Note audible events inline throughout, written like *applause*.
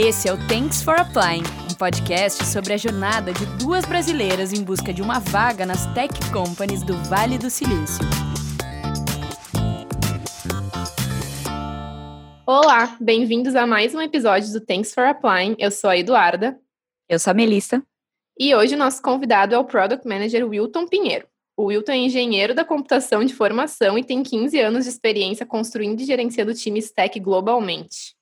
Esse é o Thanks for Applying, um podcast sobre a jornada de duas brasileiras em busca de uma vaga nas tech companies do Vale do Silício. Olá, bem-vindos a mais um episódio do Thanks for Applying. Eu sou a Eduarda. Eu sou a Melissa. E hoje o nosso convidado é o Product Manager Wilton Pinheiro. O Wilton é engenheiro da computação de formação e tem 15 anos de experiência construindo e gerenciando times tech globalmente.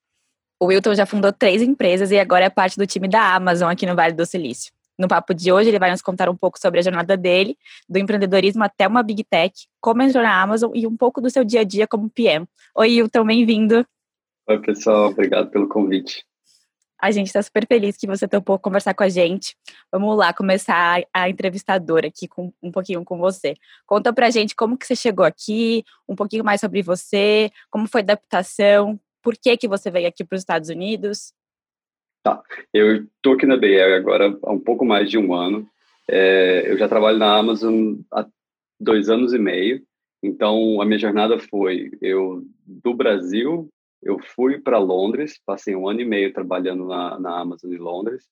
O Wilton já fundou três empresas e agora é parte do time da Amazon aqui no Vale do Silício. No papo de hoje, ele vai nos contar um pouco sobre a jornada dele, do empreendedorismo até uma Big Tech, como entrou na Amazon e um pouco do seu dia a dia como PM. Oi, Wilton, bem-vindo. Oi, pessoal, obrigado pelo convite. A gente está super feliz que você topou conversar com a gente. Vamos lá começar a entrevistadora aqui com um pouquinho com você. Conta pra gente como que você chegou aqui, um pouquinho mais sobre você, como foi a adaptação, por que, que você veio aqui para os Estados Unidos? Tá, eu estou aqui na Area agora há um pouco mais de um ano. É, eu já trabalho na Amazon há dois anos e meio. Então, a minha jornada foi eu do Brasil, eu fui para Londres, passei um ano e meio trabalhando na, na Amazon em Londres.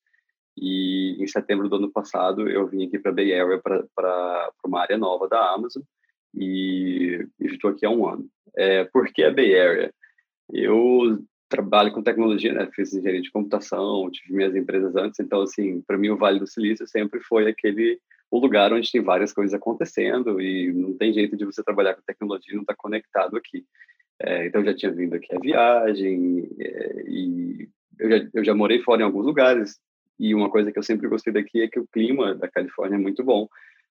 E em setembro do ano passado eu vim aqui para Bay Area para uma área nova da Amazon e, e estou aqui há um ano. É, por que a Bay Area? Eu trabalho com tecnologia, né? Fiz engenharia de computação, tive minhas empresas antes, então assim, para mim o Vale do Silício sempre foi aquele o lugar onde tem várias coisas acontecendo e não tem jeito de você trabalhar com tecnologia e não estar tá conectado aqui. É, então eu já tinha vindo aqui a viagem é, e eu já, eu já morei fora em alguns lugares e uma coisa que eu sempre gostei daqui é que o clima da Califórnia é muito bom.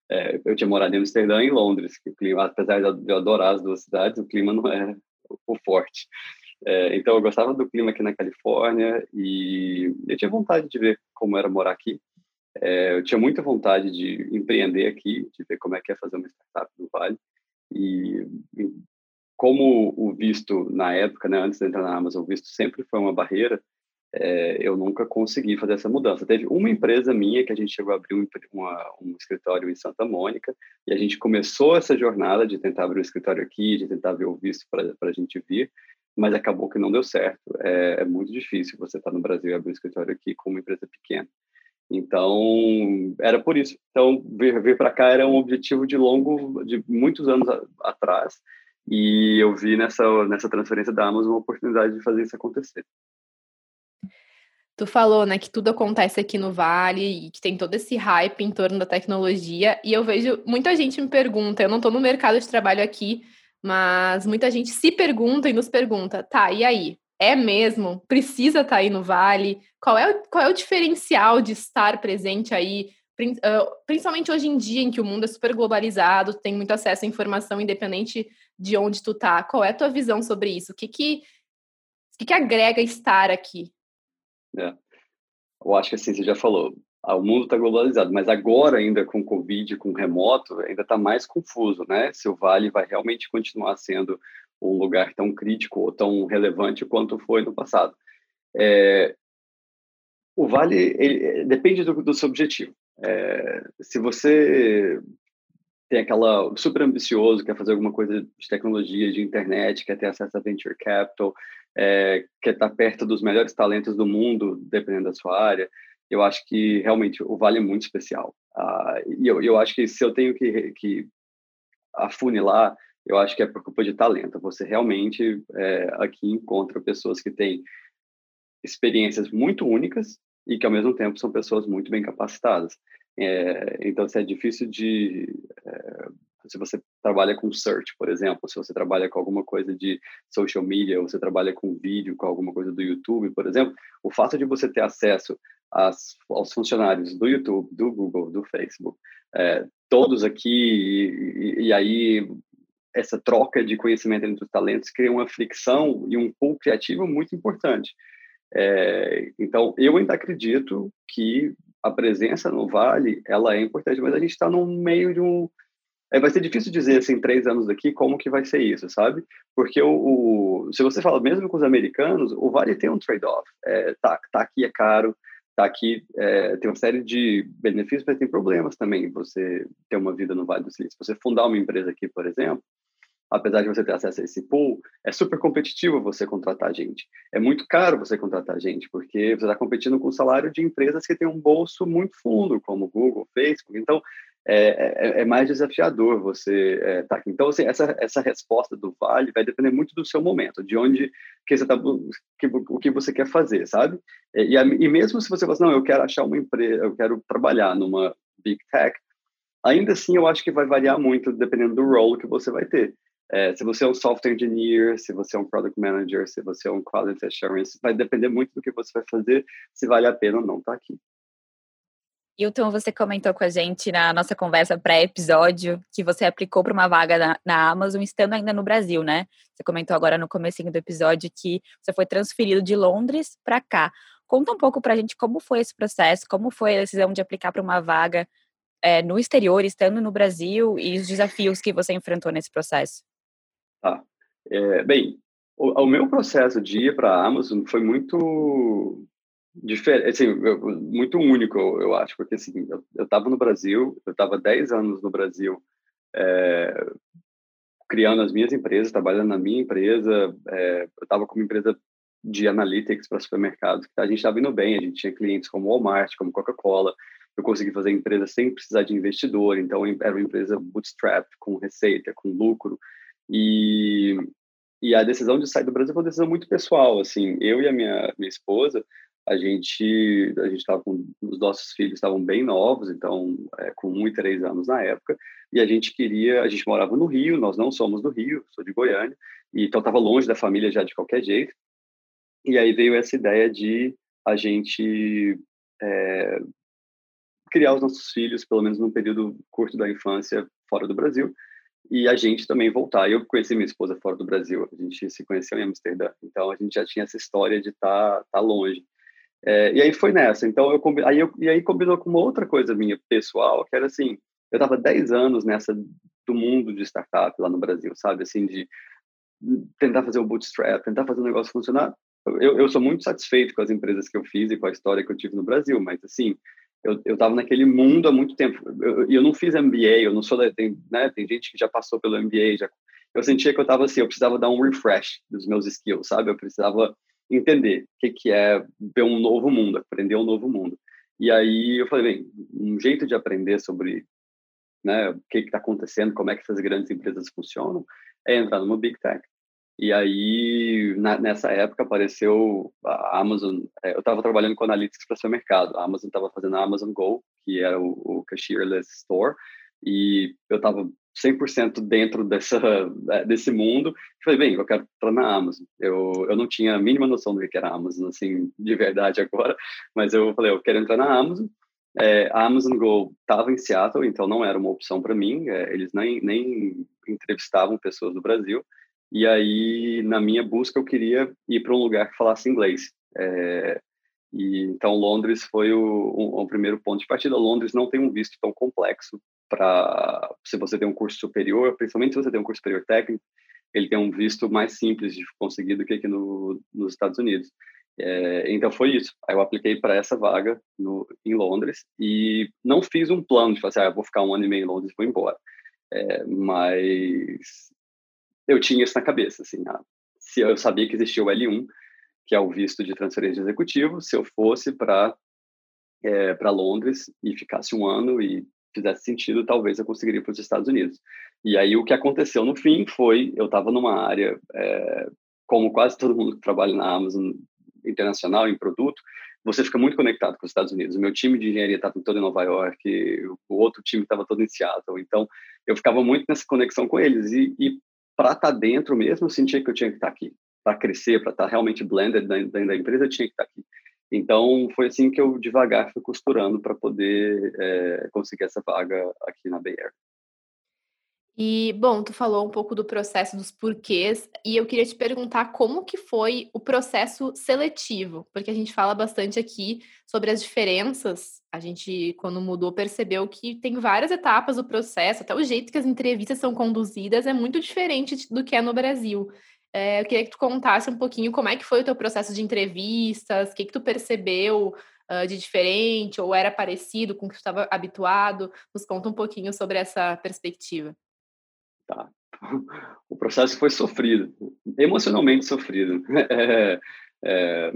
É, eu tinha morado em Amsterdã e Londres, que o clima, apesar de eu adorar as duas cidades, o clima não é o forte. É, então, eu gostava do clima aqui na Califórnia e eu tinha vontade de ver como era morar aqui. É, eu tinha muita vontade de empreender aqui, de ver como é que é fazer uma startup no Vale. E, como o visto, na época, né, antes de entrar na Amazon, o visto sempre foi uma barreira, é, eu nunca consegui fazer essa mudança. Teve uma empresa minha que a gente chegou a abrir um, uma, um escritório em Santa Mônica e a gente começou essa jornada de tentar abrir um escritório aqui, de tentar ver o visto para a gente vir, mas acabou que não deu certo. É, é muito difícil você estar tá no Brasil e abrir um escritório aqui com uma empresa pequena. Então, era por isso. Então, vir, vir para cá era um objetivo de longo, de muitos anos a, atrás, e eu vi nessa, nessa transferência da Amazon uma oportunidade de fazer isso acontecer. Tu falou, né, que tudo acontece aqui no Vale e que tem todo esse hype em torno da tecnologia. E eu vejo muita gente me pergunta, eu não estou no mercado de trabalho aqui, mas muita gente se pergunta e nos pergunta, tá, e aí? É mesmo? Precisa estar tá aí no Vale? Qual é, o, qual é o diferencial de estar presente aí? Principalmente hoje em dia, em que o mundo é super globalizado, tem muito acesso à informação independente de onde tu tá. Qual é a tua visão sobre isso? O que que, o que, que agrega estar aqui? É. Eu acho que assim, você já falou, o mundo está globalizado, mas agora ainda com Covid, com remoto, ainda está mais confuso, né? Se o Vale vai realmente continuar sendo um lugar tão crítico ou tão relevante quanto foi no passado. É, o Vale ele, depende do, do seu objetivo. É, se você tem aquela super ambicioso, quer fazer alguma coisa de tecnologia, de internet, quer ter acesso a venture capital, é, quer estar perto dos melhores talentos do mundo, dependendo da sua área, eu acho que realmente o Vale é muito especial. Ah, e eu, eu acho que se eu tenho que, que afunilar, eu acho que é por culpa de talento. Você realmente é, aqui encontra pessoas que têm experiências muito únicas e que ao mesmo tempo são pessoas muito bem capacitadas. É, então, se é difícil de é, se você trabalha com search, por exemplo, se você trabalha com alguma coisa de social media, ou você trabalha com vídeo, com alguma coisa do YouTube, por exemplo, o fato de você ter acesso às, aos funcionários do YouTube, do Google, do Facebook, é, todos aqui, e, e, aí essa troca de conhecimento entre os talentos cria uma fricção e um pool criativo muito importante. É, então, eu ainda acredito que a presença no Vale ela é importante, mas a gente está no meio de um é, vai ser difícil dizer assim três anos daqui como que vai ser isso, sabe? Porque o, o se você fala mesmo com os americanos, o vale tem um trade-off. É, tá, tá aqui é caro, tá aqui é, tem uma série de benefícios, mas tem problemas também. Você ter uma vida no Vale do Silício. Você fundar uma empresa aqui, por exemplo, apesar de você ter acesso a esse pool, é super competitivo você contratar gente. É muito caro você contratar gente, porque você está competindo com o salário de empresas que têm um bolso muito fundo, como Google, Facebook. Então, é, é, é mais desafiador você estar é, tá aqui. Então, assim, essa, essa resposta do Vale vai depender muito do seu momento, de onde que você tá, que, o que você quer fazer, sabe? E, e mesmo se você fala assim, não, eu quero achar uma empresa, eu quero trabalhar numa Big Tech, ainda assim eu acho que vai variar muito dependendo do role que você vai ter. É, se você é um software engineer, se você é um product manager, se você é um quality assurance, vai depender muito do que você vai fazer, se vale a pena ou não estar tá aqui. Hilton, você comentou com a gente na nossa conversa pré-episódio que você aplicou para uma vaga na, na, Amazon estando ainda no Brasil, né? Você comentou agora no comecinho do episódio que você foi transferido de Londres para cá. Conta um pouco para a gente como foi esse processo, como foi a decisão de aplicar para uma vaga é, no exterior, estando no Brasil, e os desafios que você enfrentou nesse processo. Tá. É, bem, o, o, meu processo de ir para a Amazon foi muito diferente, assim, muito único, eu, acho, porque assim, eu estava no Brasil, eu estava 10 anos no Brasil, é, criando as minhas empresas, trabalhando na minha empresa, é, eu estava com uma empresa de analytics para supermercados, a gente estava indo bem, a gente tinha clientes como Walmart, como Coca-Cola, eu consegui fazer empresa sem precisar de investidor, então era uma empresa bootstrap, com receita, com lucro, e, e a decisão de sair do Brasil foi uma decisão muito pessoal, assim, eu e a minha, minha esposa, a gente a gente estava com os nossos filhos estavam bem novos então é, com um e três anos na época e a gente queria a gente morava no Rio nós não somos do Rio sou de Goiânia e então estava longe da família já de qualquer jeito e aí veio essa ideia de a gente é, criar os nossos filhos pelo menos num período curto da infância fora do Brasil e a gente também voltar. Eu conheci minha esposa fora do Brasil, a gente se conheceu em Amsterdã, então a gente já tinha essa história de estar tá, tá longe. É, e aí foi nessa. Então, eu, aí eu, e aí combinou com uma outra coisa minha pessoal, que era assim, eu estava 10 anos nessa do mundo de startup lá no Brasil, sabe? Assim, de tentar fazer o bootstrap, tentar fazer o negócio funcionar. Eu, eu sou muito satisfeito com as empresas que eu fiz e com a história que eu tive no Brasil, mas assim, eu estava naquele mundo há muito tempo. E eu, eu, não fiz MBA, eu não sou da, tem, né, tem gente que já passou pelo MBA, já eu sentia que eu estava assim, eu precisava dar um refresh dos meus skills, sabe? Eu precisava entender o que, que é ver um novo mundo, aprender um novo mundo. E aí eu falei, bem, um jeito de aprender sobre né, o que está acontecendo, como é que essas grandes empresas funcionam, é entrar numa Big Tech. E aí, na, nessa época, apareceu a Amazon. É, eu estava trabalhando com analytics para supermercado. A Amazon estava fazendo a Amazon Go, que era o, o cashierless store, e eu estava 100% dentro dessa, é, desse mundo. falei, bem, eu quero entrar na Amazon. Eu, eu não tinha a mínima noção do que era Amazon, assim, de verdade agora, mas eu falei, eu quero entrar na Amazon. É, a Amazon Go estava em Seattle, então não era uma opção para mim. É, eles nem, nem entrevistavam pessoas do Brasil. E aí, na minha busca, eu queria ir para um lugar que falasse inglês. É, e então Londres foi o, o, o, primeiro ponto de partida. Londres não tem um visto tão complexo para se você tem um curso superior, principalmente se você tem um curso superior técnico, ele tem um visto mais simples de conseguir do que aqui no, nos Estados Unidos. É, então foi isso. Aí eu apliquei para essa vaga no, em Londres e não fiz um plano de fazer, ah, vou ficar um ano e meio em Londres e vou embora. É, mas eu tinha isso na cabeça, assim, ah, se eu sabia que existia o L1, que é o visto de transferência de executivo, se eu fosse para é, para Londres e ficasse um ano e fizesse sentido, talvez eu conseguiria para os Estados Unidos. E aí o que aconteceu no fim foi, eu estava numa área, é, como quase todo mundo que trabalha na Amazon internacional em produto, você fica muito conectado com os Estados Unidos. O meu time de engenharia estava todo em Nova York, o outro time estava todo em Seattle. Então, eu ficava muito nessa conexão com eles. E, e para estar tá dentro mesmo, eu sentia que eu tinha que estar tá aqui. Para crescer, para estar tá realmente blended dentro da empresa, eu tinha que estar aqui. Então, foi assim que eu devagar fui costurando para poder é, conseguir essa vaga aqui na Bay Area. E, bom, tu falou um pouco do processo dos porquês, e eu queria te perguntar como que foi o processo seletivo, porque a gente fala bastante aqui sobre as diferenças. A gente, quando mudou, percebeu que tem várias etapas do processo, até o jeito que as entrevistas são conduzidas é muito diferente do que é no Brasil. É, eu queria que tu contasse um pouquinho como é que foi o teu processo de entrevistas, o que, que tu percebeu uh, de diferente, ou era parecido com o que tu estava habituado. Nos conta um pouquinho sobre essa perspectiva. Tá. *laughs* o processo foi sofrido, emocionalmente sofrido. É, *laughs* é,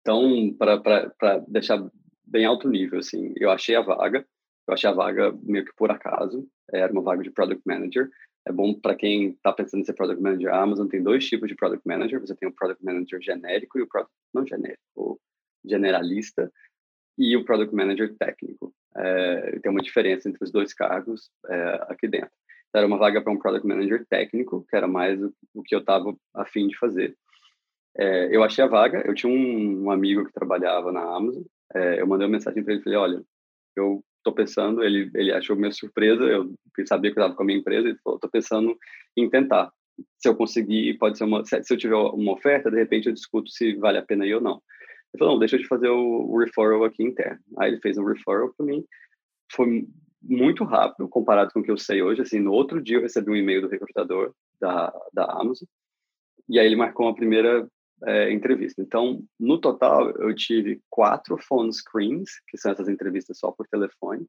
então, para deixar bem alto nível, assim, eu achei a vaga, eu achei a vaga meio que por acaso, era uma vaga de Product Manager, é bom para quem está pensando em ser Product Manager, a Amazon tem dois tipos de Product Manager, você tem o Product Manager genérico e o Product, não genérico, o generalista, e o Product Manager técnico. É, tem uma diferença entre os dois cargos é, aqui dentro. Então, era uma vaga para um Product Manager técnico, que era mais o, o que eu estava afim de fazer. É, eu achei a vaga, eu tinha um, um amigo que trabalhava na Amazon, é, eu mandei uma mensagem para ele, falei, olha, eu estou pensando, ele, ele achou minha surpresa, eu sabia que eu estava com a minha empresa, ele falou, estou pensando em tentar. Se eu conseguir, pode ser uma, se eu tiver uma oferta, de repente eu discuto se vale a pena ir ou não. Ele falou, não, deixa eu te fazer o, o referral aqui interno. Aí ele fez um referral para mim, foi muito rápido comparado com o que eu sei hoje, assim, no outro dia eu recebi um e-mail do recrutador da, da Amazon, e aí ele marcou uma primeira é, entrevista. Então, no total, eu tive quatro phone screens, que são essas entrevistas só por telefone,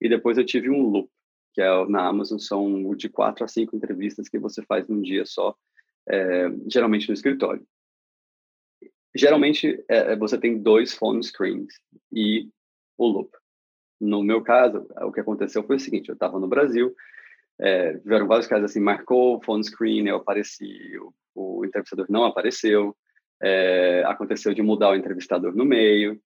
e depois eu tive um loop, que é na Amazon são de quatro a cinco entrevistas que você faz num dia só, é, geralmente no escritório. Geralmente, é, é, você tem dois phone screens e o loop. No meu caso, o que aconteceu foi o seguinte, eu estava no Brasil, é, vários casos assim, marcou o phone screen, eu apareci, o, o entrevistador não apareceu, é, aconteceu de mudar o entrevistador no meio,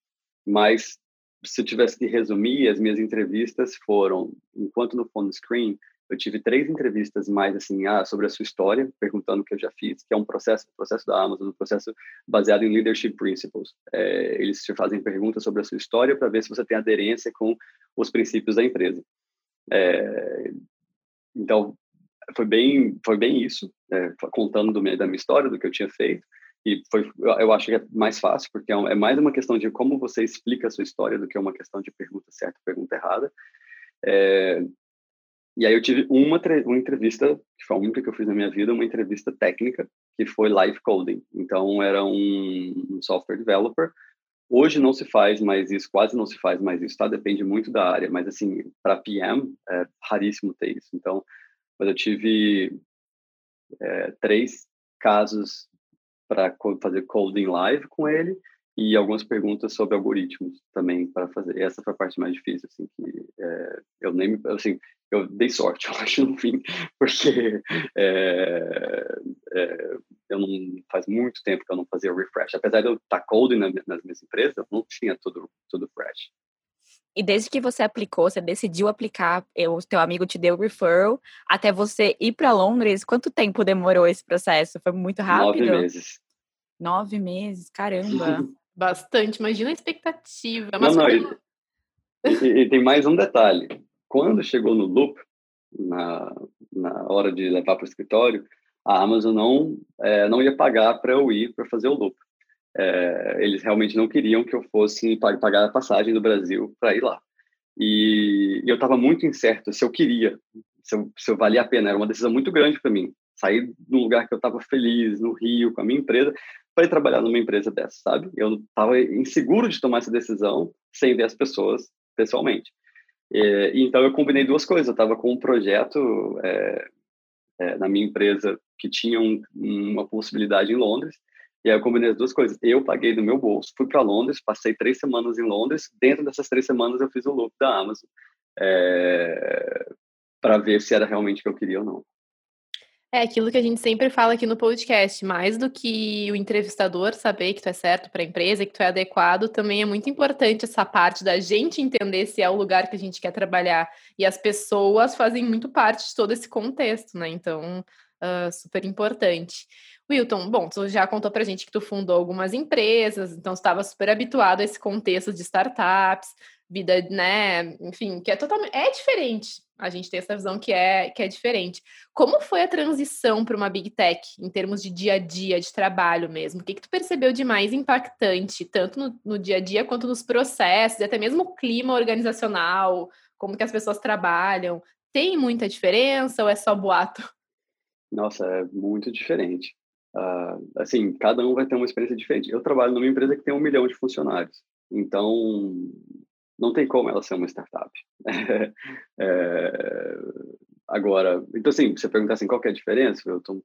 mas se eu tivesse que resumir, as minhas entrevistas foram, enquanto no phone screen, eu tive três entrevistas mais assim ah, sobre a sua história, perguntando o que eu já fiz, que é um processo, processo da Amazon, um processo baseado em leadership principles. É, eles te fazem perguntas sobre a sua história para ver se você tem aderência com os princípios da empresa. É, então foi bem, foi bem isso, é, contando do, da minha história, do que eu tinha feito. E foi, eu acho que é mais fácil, porque é, é mais uma questão de como você explica a sua história do que uma questão de pergunta certa, pergunta errada. É, e aí eu tive uma, uma entrevista, que foi a única que eu fiz na minha vida, uma entrevista técnica, que foi live coding. Então, era um, um software developer. Hoje não se faz mais isso, quase não se faz mais isso, tá? Depende muito da área, mas assim, para PM é raríssimo ter isso. Então, mas eu tive é, três casos para fazer coding live com ele e algumas perguntas sobre algoritmos também para fazer. Essa foi a parte mais difícil, assim, que é, eu nem, assim, eu dei sorte, *laughs* eu acho, no fim, porque é, é, eu não faz muito tempo que eu não fazia refresh. Apesar de eu estar coding nas, nas minhas empresas, eu não tinha tudo, tudo fresh. E desde que você aplicou, você decidiu aplicar, o teu amigo te deu o referral, até você ir para Londres, quanto tempo demorou esse processo? Foi muito rápido? Nove meses. Nove meses, caramba. *laughs* Bastante, imagina a expectativa. Mas não, não, e, e, e, tem mais um detalhe. Quando chegou no loop, na, na hora de levar para o escritório, a Amazon não, é, não ia pagar para eu ir para fazer o loop. É, eles realmente não queriam que eu fosse pagar a passagem do Brasil para ir lá. E, e eu estava muito incerto se eu queria, se eu, se eu valia a pena. Era uma decisão muito grande para mim. Sair de um lugar que eu estava feliz, no Rio, com a minha empresa, para ir trabalhar numa empresa dessa, sabe? Eu estava inseguro de tomar essa decisão sem ver as pessoas pessoalmente. E, então eu combinei duas coisas. Eu estava com um projeto é, é, na minha empresa que tinha um, uma possibilidade em Londres. E aí eu combinei as duas coisas. Eu paguei do meu bolso, fui para Londres, passei três semanas em Londres. Dentro dessas três semanas eu fiz o loop da Amazon é, para ver se era realmente o que eu queria ou não. É aquilo que a gente sempre fala aqui no podcast, mais do que o entrevistador saber que tu é certo para a empresa, que tu é adequado, também é muito importante essa parte da gente entender se é o lugar que a gente quer trabalhar. E as pessoas fazem muito parte de todo esse contexto, né? Então, uh, super importante. Wilton, bom, tu já contou pra gente que tu fundou algumas empresas, então estava super habituado a esse contexto de startups, vida, né, enfim, que é totalmente é diferente. A gente tem essa visão que é que é diferente. Como foi a transição para uma big tech em termos de dia a dia, de trabalho mesmo? O que que tu percebeu de mais impactante, tanto no, no dia a dia quanto nos processos, até mesmo o clima organizacional, como que as pessoas trabalham? Tem muita diferença ou é só boato? Nossa, é muito diferente. Uh, assim, cada um vai ter uma experiência diferente. Eu trabalho numa empresa que tem um milhão de funcionários, então não tem como ela ser uma startup. *laughs* é, agora, então assim, você perguntar assim, qual é a diferença, eu tô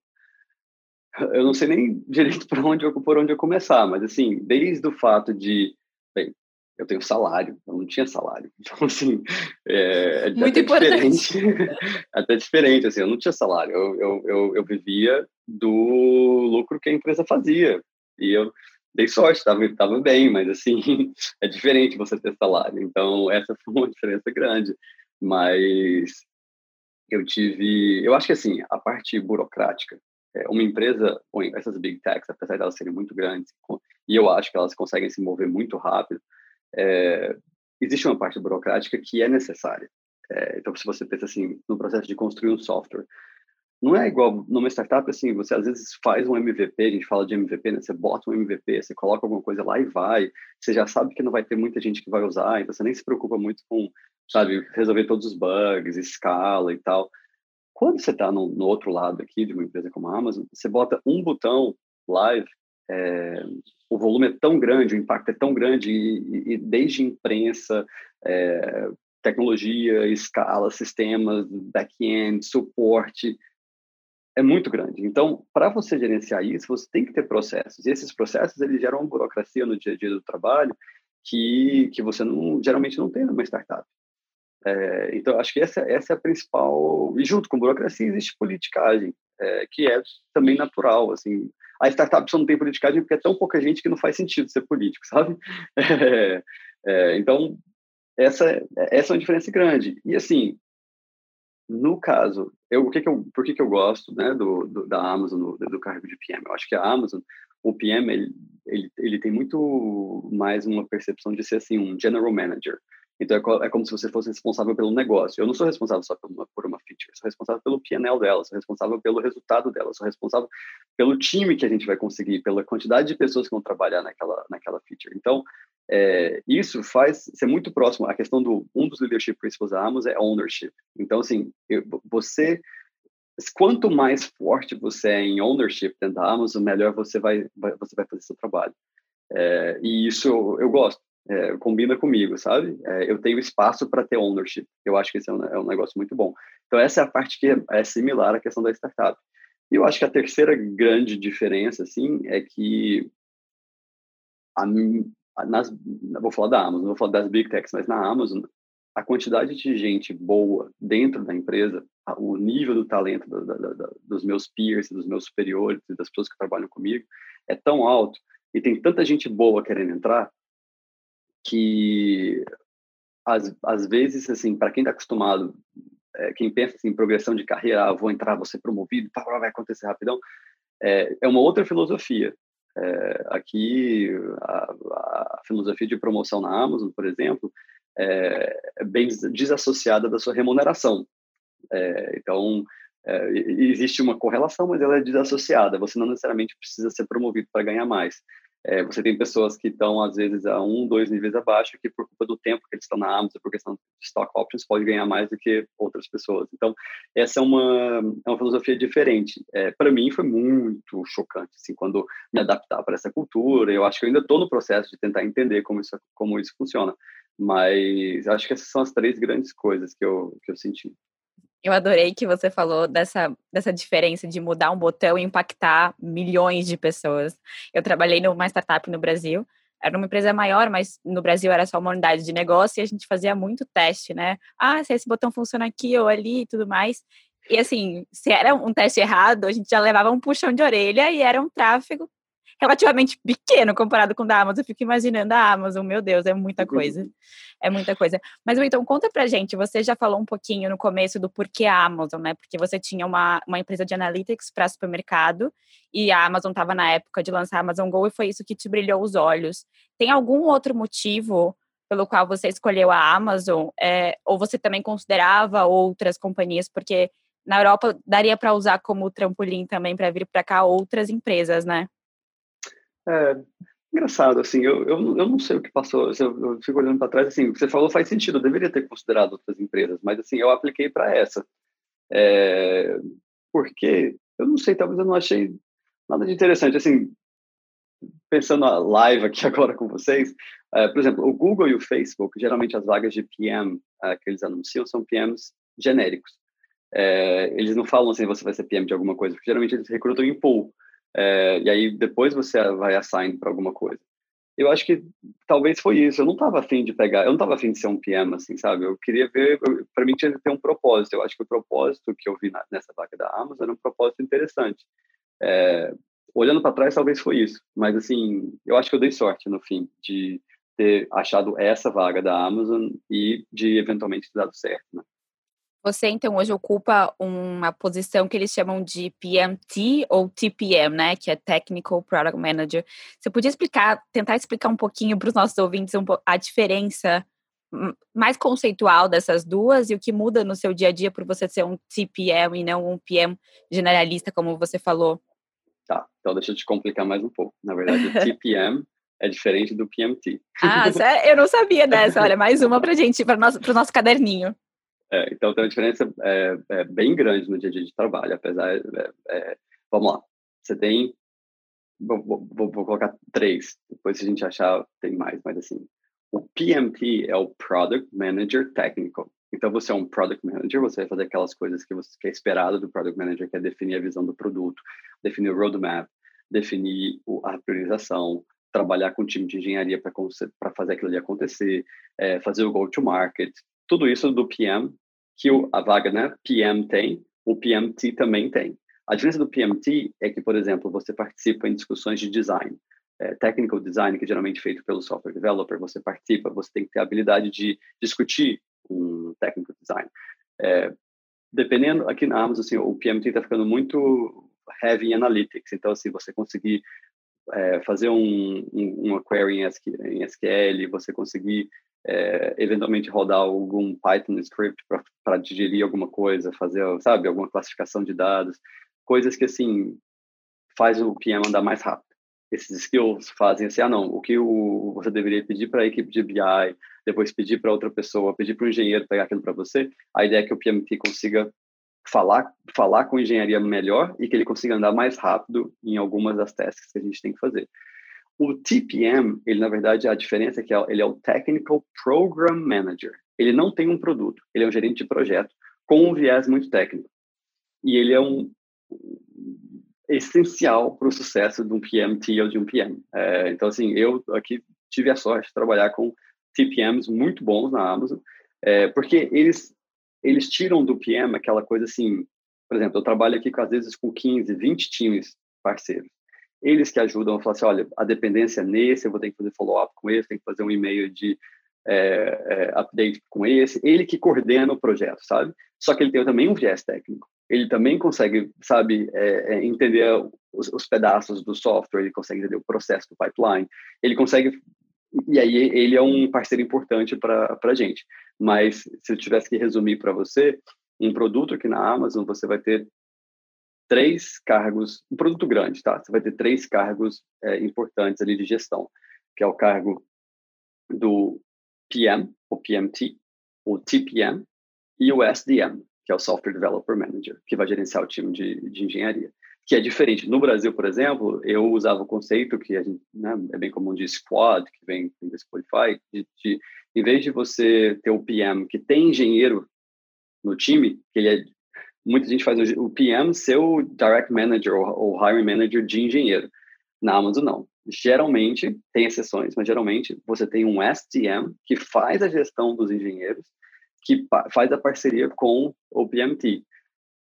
eu não sei nem *laughs* direito por onde eu, por onde eu começar, mas assim, desde o fato de, bem, eu tenho salário, eu não tinha salário, *laughs* então assim, é, é muito importante, diferente, até diferente, assim, eu não tinha salário, eu, eu, eu, eu, vivia do lucro que a empresa fazia. E eu dei sorte, estava tava bem, mas assim, *laughs* é diferente você ter salário, então essa *laughs* foi uma diferença grande, mas eu tive, eu acho que assim, a parte burocrática é, uma empresa, essas big techs, apesar de elas serem muito grandes, e eu acho que elas conseguem se mover muito rápido, é, existe uma parte burocrática que é necessária. É, então, se você pensa assim, no processo de construir um software, não é igual numa startup, assim, você às vezes faz um MVP, a gente fala de MVP, né? Você bota um MVP, você coloca alguma coisa lá e vai, você já sabe que não vai ter muita gente que vai usar, então você nem se preocupa muito com, sabe, resolver todos os bugs, escala e tal. Quando você está no, no, outro lado aqui de uma empresa como a Amazon, você bota um botão live, é, o volume é tão grande, o impacto é tão grande, e, e desde imprensa, é, tecnologia, escala, sistemas, back-end, suporte, é muito grande. Então, para você gerenciar isso, você tem que ter processos. E esses processos, eles geram uma burocracia no dia a dia do trabalho que, que você não, geralmente não tem numa startup. É, então, acho que essa, essa é a principal. E junto com burocracia existe politicagem, é, que é também natural. Assim, a startup só não tem politicagem porque é tão pouca gente que não faz sentido ser político, *laughs* sabe? É, é, então, essa, essa é uma diferença grande. E, assim, no caso, eu, o que que eu, por que, que eu gosto né, do, do da Amazon, do, do, cargo de PM? Eu acho que a Amazon, o PM, ele, ele, ele tem muito mais uma percepção de ser assim um general manager. Então, é, é, como se você fosse responsável pelo negócio. Eu não sou responsável só por uma, por uma feature, sou responsável pelo PNL dela, sou responsável pelo resultado dela, sou responsável pelo time que a gente vai conseguir, pela quantidade de pessoas que vão trabalhar naquela, naquela feature. Então, é, isso faz ser muito próximo. A questão do um dos leadership principles da Amazon é ownership. Então, assim, eu, você quanto mais forte você é em ownership dentro da Amazon, melhor você vai, vai você vai fazer seu trabalho. É, e isso eu, eu gosto é, combina comigo, sabe? É, eu tenho espaço para ter ownership. Eu acho que esse é um, é um, negócio muito bom. Então, essa é a parte que é similar à questão da startup. E eu acho que a terceira grande diferença, assim, é que a, nas, vou falar da Amazon, vou falar das big techs, mas na Amazon, a quantidade de gente boa dentro da empresa, o nível do talento da, da, da, dos meus peers, dos meus superiores, das pessoas que trabalham comigo, é tão alto e tem tanta gente boa querendo entrar que às, às vezes, assim, para quem está acostumado, é, quem pensa assim, em progressão de carreira, ah, vou entrar, vou ser promovido, pá, vai acontecer rapidão, é, é uma outra filosofia. É, aqui, a, a, filosofia de promoção na Amazon, por exemplo, é, bem desassociada da sua remuneração. Então, existe uma correlação, mas ela é desassociada. Você não necessariamente precisa ser promovido para ganhar mais. É, você tem pessoas que estão, às vezes, a um, dois níveis abaixo, que por culpa do tempo que eles estão na Amazon, por questão de stock options, pode ganhar mais do que outras pessoas. Então, essa é uma, é uma filosofia diferente. É, para mim, foi muito chocante, assim, quando me adaptar para essa cultura. Eu acho que eu ainda estou no processo de tentar entender como isso, como isso funciona. Mas acho que essas são as três grandes coisas que eu, que eu senti. Eu adorei que você falou dessa, dessa diferença de mudar um botão e impactar milhões de pessoas. Eu trabalhei numa startup no Brasil, era uma empresa maior, mas no Brasil era só uma unidade de negócio e a gente fazia muito teste, né? Ah, se esse botão funciona aqui ou ali e tudo mais. E assim, se era um teste errado, a gente já levava um puxão de orelha e era um tráfego relativamente pequeno comparado com o da Amazon. Eu fico imaginando a Amazon, meu Deus, é muita coisa. É muita coisa. Mas, então, conta pra gente, você já falou um pouquinho no começo do porquê a Amazon, né? Porque você tinha uma, uma empresa de analytics para supermercado e a Amazon estava na época de lançar a Amazon Go e foi isso que te brilhou os olhos. Tem algum outro motivo pelo qual você escolheu a Amazon? É, ou você também considerava outras companhias? Porque na Europa daria para usar como trampolim também para vir para cá outras empresas, né? É, engraçado, assim, eu, eu, eu não sei o que passou, eu, eu fico olhando para trás, assim, o que você falou faz sentido, eu deveria ter considerado outras empresas, mas, assim, eu apliquei para essa. É, porque, eu não sei, talvez eu não achei nada de interessante, assim, pensando a live aqui *laughs* agora com vocês, é, por exemplo, o Google e o Facebook, geralmente as vagas de PM é, que eles anunciam são PMs genéricos. é, eles não falam assim, você vai ser PM de alguma coisa, porque geralmente eles recrutam em pool. É, e aí depois você vai assign para alguma coisa. Eu acho que talvez foi isso. Eu não estava afim de pegar, eu não estava afim de ser um PM, assim, sabe? Eu queria ver, para mim tinha que ter um propósito. Eu acho que o propósito que eu vi na, nessa vaga da Amazon era um propósito interessante. É, olhando para trás, talvez foi isso. Mas, assim, eu acho que eu dei sorte no fim de ter achado essa vaga da Amazon e de eventualmente ter dado certo, né? Você, então, hoje ocupa uma posição que eles chamam de PMT ou TPM, né? Que é Technical Product Manager. Você podia explicar, tentar explicar um pouquinho para os nossos ouvintes a diferença mais conceitual dessas duas e o que muda no seu dia a dia por você ser um TPM e não um PM generalista, como você falou? Tá, então deixa eu te complicar mais um pouco. Na verdade, o *laughs* TPM é diferente do PMT. Ah, eu não sabia dessa. Olha, mais uma para gente, para o nosso, nosso caderninho. É, então tem uma diferença é, é, bem grande no dia a dia de trabalho, apesar. É, é, vamos lá, você tem. Vou, vou, vou, colocar três, depois se a gente achar, tem mais, mas assim. O PMT é o Product Manager Technical. Então você é um Product Manager, você vai fazer aquelas coisas que, você, que é esperado do Product Manager, que é definir a visão do produto, definir o roadmap, definir a priorização, trabalhar com o time de engenharia para fazer aquilo ali acontecer, é, fazer o go-to-market, tudo isso do PM que o, a vaga né, PM tem, o PMT também tem. A diferença do PMT é que, por exemplo, você participa em discussões de design, é, technical design, que é geralmente feito pelo software developer, você participa, você tem que ter a habilidade de discutir um technical design. É, dependendo, aqui na Amazon, assim, o PMT está ficando muito heavy in analytics, então, assim, você conseguir é, fazer um, um, uma query em SQL, você conseguir é, eventualmente rodar algum Python script para digerir alguma coisa, fazer, sabe, alguma classificação de dados, coisas que, assim, faz o PM andar mais rápido. Esses skills fazem assim, ah, não, o que o, você deveria pedir para a equipe de BI, depois pedir para outra pessoa, pedir para o engenheiro pegar aquilo para você, a ideia é que o PMT consiga falar, falar com engenharia melhor e que ele consiga andar mais rápido em algumas das tasks que a gente tem que fazer. O TPM, ele na verdade a diferença é que ele é o Technical Program Manager. Ele não tem um produto, ele é um gerente de projeto com um viés muito técnico. E ele é um essencial para o sucesso de um PMT ou de um PM. É, então assim, eu aqui tive a sorte de trabalhar com TPMs muito bons na Amazon, é, porque eles eles tiram do PM aquela coisa assim, por exemplo, eu trabalho aqui às vezes com 15, 20 times parceiros eles que ajudam a falar assim, olha, a dependência é nesse, eu vou ter que fazer follow-up com esse, tem que fazer um e-mail de é, é, update com esse, ele que coordena o projeto, sabe? Só que ele tem também um viés técnico. Ele também consegue, sabe, é, é entender os, os, pedaços do software, ele consegue entender o processo do pipeline, ele consegue e aí ele é um parceiro importante para a gente. Mas se eu tivesse que resumir para você, um produto aqui na Amazon, você vai ter três cargos, um produto grande, tá? Você vai ter três cargos é, importantes ali de gestão, que é o cargo do PM, o PMT, o TPM e o SDM, que é o Software Developer Manager, que vai gerenciar o time de, de engenharia. Que é diferente. No Brasil, por exemplo, eu usava o conceito que gente, né, é bem comum de squad, que vem do Spotify, de, de, em vez de você ter o PM que tem engenheiro no time, que ele é muita gente faz o PM ser o direct manager ou, hiring manager de engenheiro. Na Amazon, não. Geralmente, tem exceções, mas geralmente você tem um STM que faz a gestão dos engenheiros, que faz a parceria com o PMT.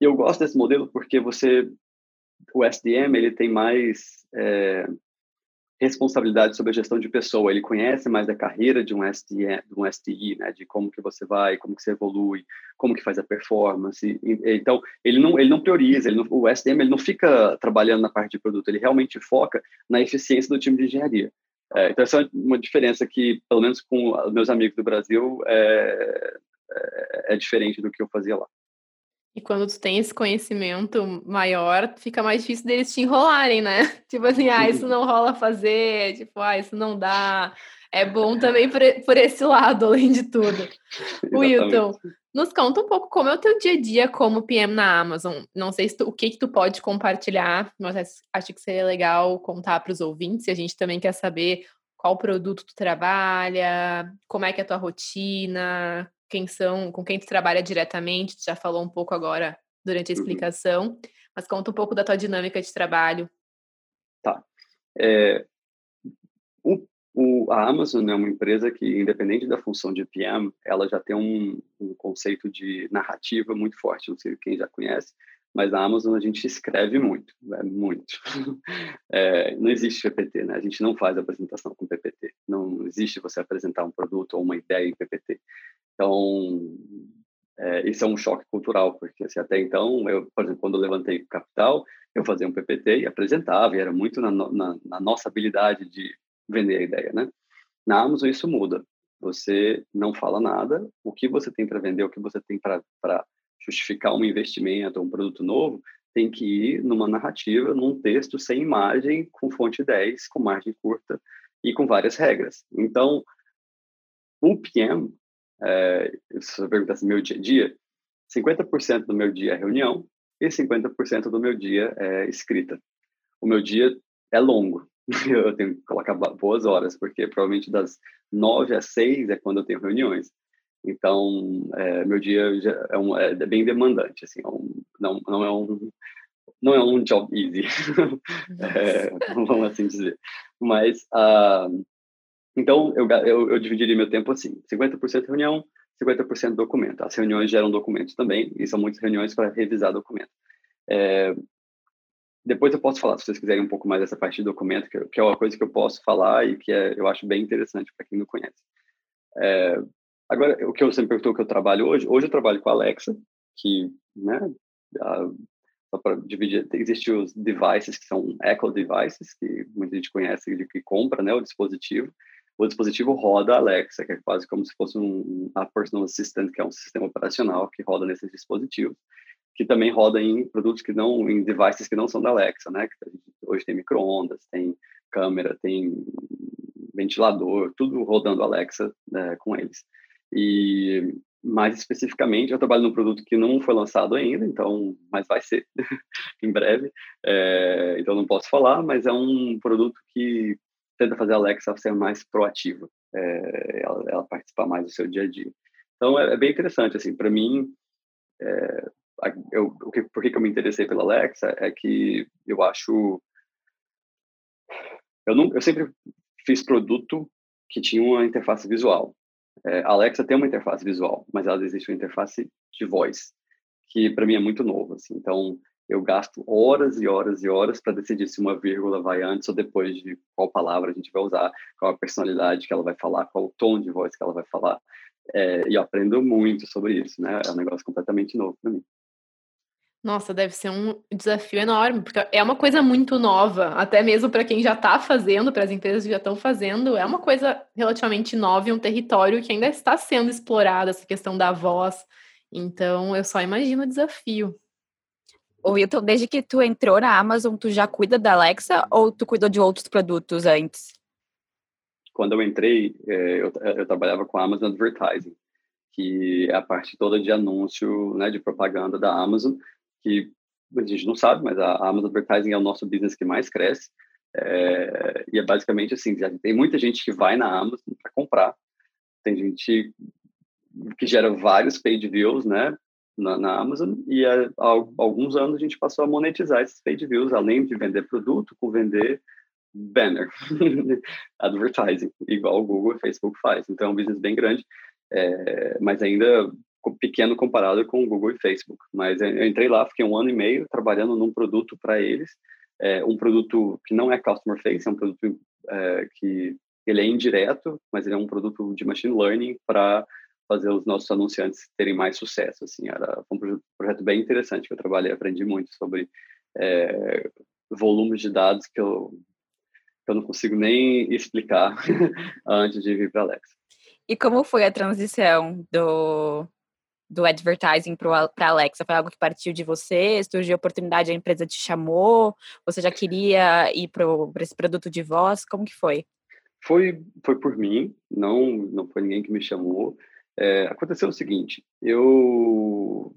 Eu gosto desse modelo porque você, o SDM, ele tem mais é, responsabilidade sobre a gestão de pessoa, ele conhece mais da carreira de um STI, de um STI, né, de como que você vai, como que você evolui, como que faz a performance. Então, ele não ele não prioriza, ele não, o SDM ele não fica trabalhando na parte de produto, ele realmente foca na eficiência do time de engenharia. É, então, essa é uma diferença que, pelo menos com meus amigos do Brasil, é, é, é diferente do que eu fazia lá. E quando tu tem esse conhecimento maior, fica mais difícil deles te enrolarem, né? *laughs* Tipo assim, ah, isso não rola fazer, tipo, ah, isso não dá. É bom também por, por esse lado, *laughs* além de tudo. *laughs* Wilton, nos conta um pouco como é o teu dia a dia como PM na Amazon. Não sei tu, o que que tu pode compartilhar, mas acho que seria legal contar para os ouvintes. E a gente também quer saber qual produto tu trabalha, como é que é a tua rotina, quem são, com quem tu trabalha diretamente, tu já falou um pouco agora durante a uhum. explicação, uhum. mas conta um pouco da tua dinâmica de trabalho. Tá. É, o, o, a Amazon é uma empresa que, independente da função de PM, ela já tem um, um conceito de narrativa muito forte, não sei quem já conhece, mas na Amazon a gente escreve muito, é muito. *laughs* É, não existe PPT, né? A gente não faz apresentação com PPT. Não existe você apresentar um produto ou uma ideia em PPT. Então, é, isso é um choque cultural, porque assim, até então, eu, por exemplo, quando eu levantei capital, eu fazia um PPT e apresentava, e era muito na, na, na nossa habilidade de vender a ideia, né? Na Amazon isso muda. Você não fala nada, o que você tem para vender, o que você tem para justificar um investimento, um produto novo, tem que ir numa narrativa, num texto sem imagem, com fonte 10, com margem curta e com várias regras. Então, o PM, é, se você perguntasse meu dia a dia, 50% do meu dia é reunião e 50% do meu dia é escrita. O meu dia é longo, *laughs* eu tenho que colocar boas horas, porque provavelmente das 9 às 6 é quando eu tenho reuniões. Então, é, meu dia é, um, é, bem demandante, assim, é um, não, não é um não é um job easy, *laughs* é, vamos assim dizer. Mas, uh, então, eu, eu, eu dividiria meu tempo assim, 50% reunião, 50% documento. As reuniões geram documentos também, e são muitas reuniões para revisar documento. É, depois eu posso falar, se vocês quiserem um pouco mais dessa parte de documento, que, que é uma coisa que eu posso falar e que é, eu acho bem interessante para quem não conhece. É, Agora, o que eu sempre perguntou que eu trabalho hoje, hoje eu trabalho com a Alexa, que, né, só para dividir, existem os devices que são Echo devices, que muita gente conhece que compra, né, o dispositivo. O dispositivo roda a Alexa, que é quase como se fosse um a personal assistant, que é um sistema operacional que roda nesses dispositivos, que também roda em produtos que não, em devices que não são da Alexa, né? Hoje tem microondas, tem câmera, tem ventilador, tudo rodando Alexa né, com eles. E mais especificamente, eu trabalho num produto que não foi lançado ainda, então, mas vai ser *laughs* em breve. É, então não posso falar, mas é um produto que tenta fazer a Alexa ser mais proativa, é, ela, ela, participar mais do seu dia a dia. Então é, é bem interessante, assim, para mim, é, eu, o que, por que eu me interessei pela Alexa é que eu acho, eu não, eu sempre fiz produto que tinha uma interface visual. É, a Alexa tem uma interface visual, mas ela existe uma interface de voz, que para mim é muito novo. Assim. Então, eu gasto horas e horas e horas para decidir se uma vírgula vai antes ou depois de qual palavra a gente vai usar, qual a personalidade que ela vai falar, qual o tom de voz que ela vai falar. É, e eu aprendo muito sobre isso, né? É um negócio completamente novo para mim. Nossa, deve ser um desafio enorme, porque é uma coisa muito nova, até mesmo para quem já está fazendo, para as empresas que já estão fazendo, é uma coisa relativamente nova e um território que ainda está sendo explorado, essa questão da voz. Então, eu só imagino o desafio. O Wilton, desde que tu entrou na Amazon, tu já cuida da Alexa ou tu cuidou de outros produtos antes? Quando eu entrei, é, eu, eu trabalhava com a Amazon Advertising, que é a parte toda de anúncio, né, de propaganda da Amazon, que a gente não sabe, mas a Amazon Advertising é o nosso business que mais cresce. É, e é basicamente assim, tem muita gente que vai na Amazon para comprar. Tem gente que gera vários paid views, né, na, na Amazon, e há, há, alguns anos a gente passou a monetizar esses paid views, além de vender produto, com vender banner, *laughs* advertising, igual o Google e Facebook faz. Então é um business bem grande, é, mas ainda pequeno comparado com o Google e Facebook. Mas eu entrei lá, fiquei um ano e meio trabalhando num produto para eles, é, um produto que não é customer face, é um produto é, que ele é indireto, mas ele é um produto de machine learning para fazer os nossos anunciantes terem mais sucesso. Assim, era um projeto bem interessante que eu trabalhei, aprendi muito sobre é, volumes de dados que eu, que eu não consigo nem explicar *laughs* antes de vir para Alexa. E como foi a transição do do advertising para Alexa? Foi algo que partiu de você? Surgiu a oportunidade, a empresa te chamou? Você já queria ir para esse produto de voz? Como que foi? Foi, foi por mim, não, não foi ninguém que me chamou. É, aconteceu o seguinte, eu...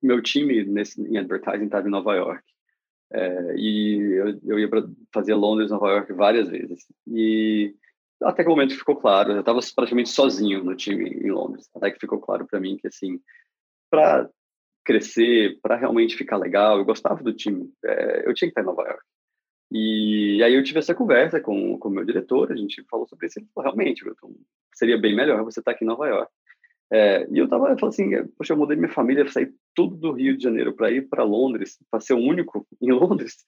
Meu time nesse, em advertising estava em Nova York. É, e eu, eu ia para fazer Londres, Nova York várias vezes. E até que o momento ficou claro, eu estava praticamente sozinho no time em Londres, até que ficou claro para mim que, assim, para crescer, para realmente ficar legal, eu gostava do time, é, eu tinha que estar em Nova York. E aí eu tive essa conversa com o meu diretor, a gente falou sobre isso, ele falou, realmente, Wilton, seria bem melhor você estar aqui em Nova York. É, e eu tava, eu falei assim, poxa, eu mudei minha família, saí tudo do Rio de Janeiro para ir para Londres, para ser o único em *laughs* Londres,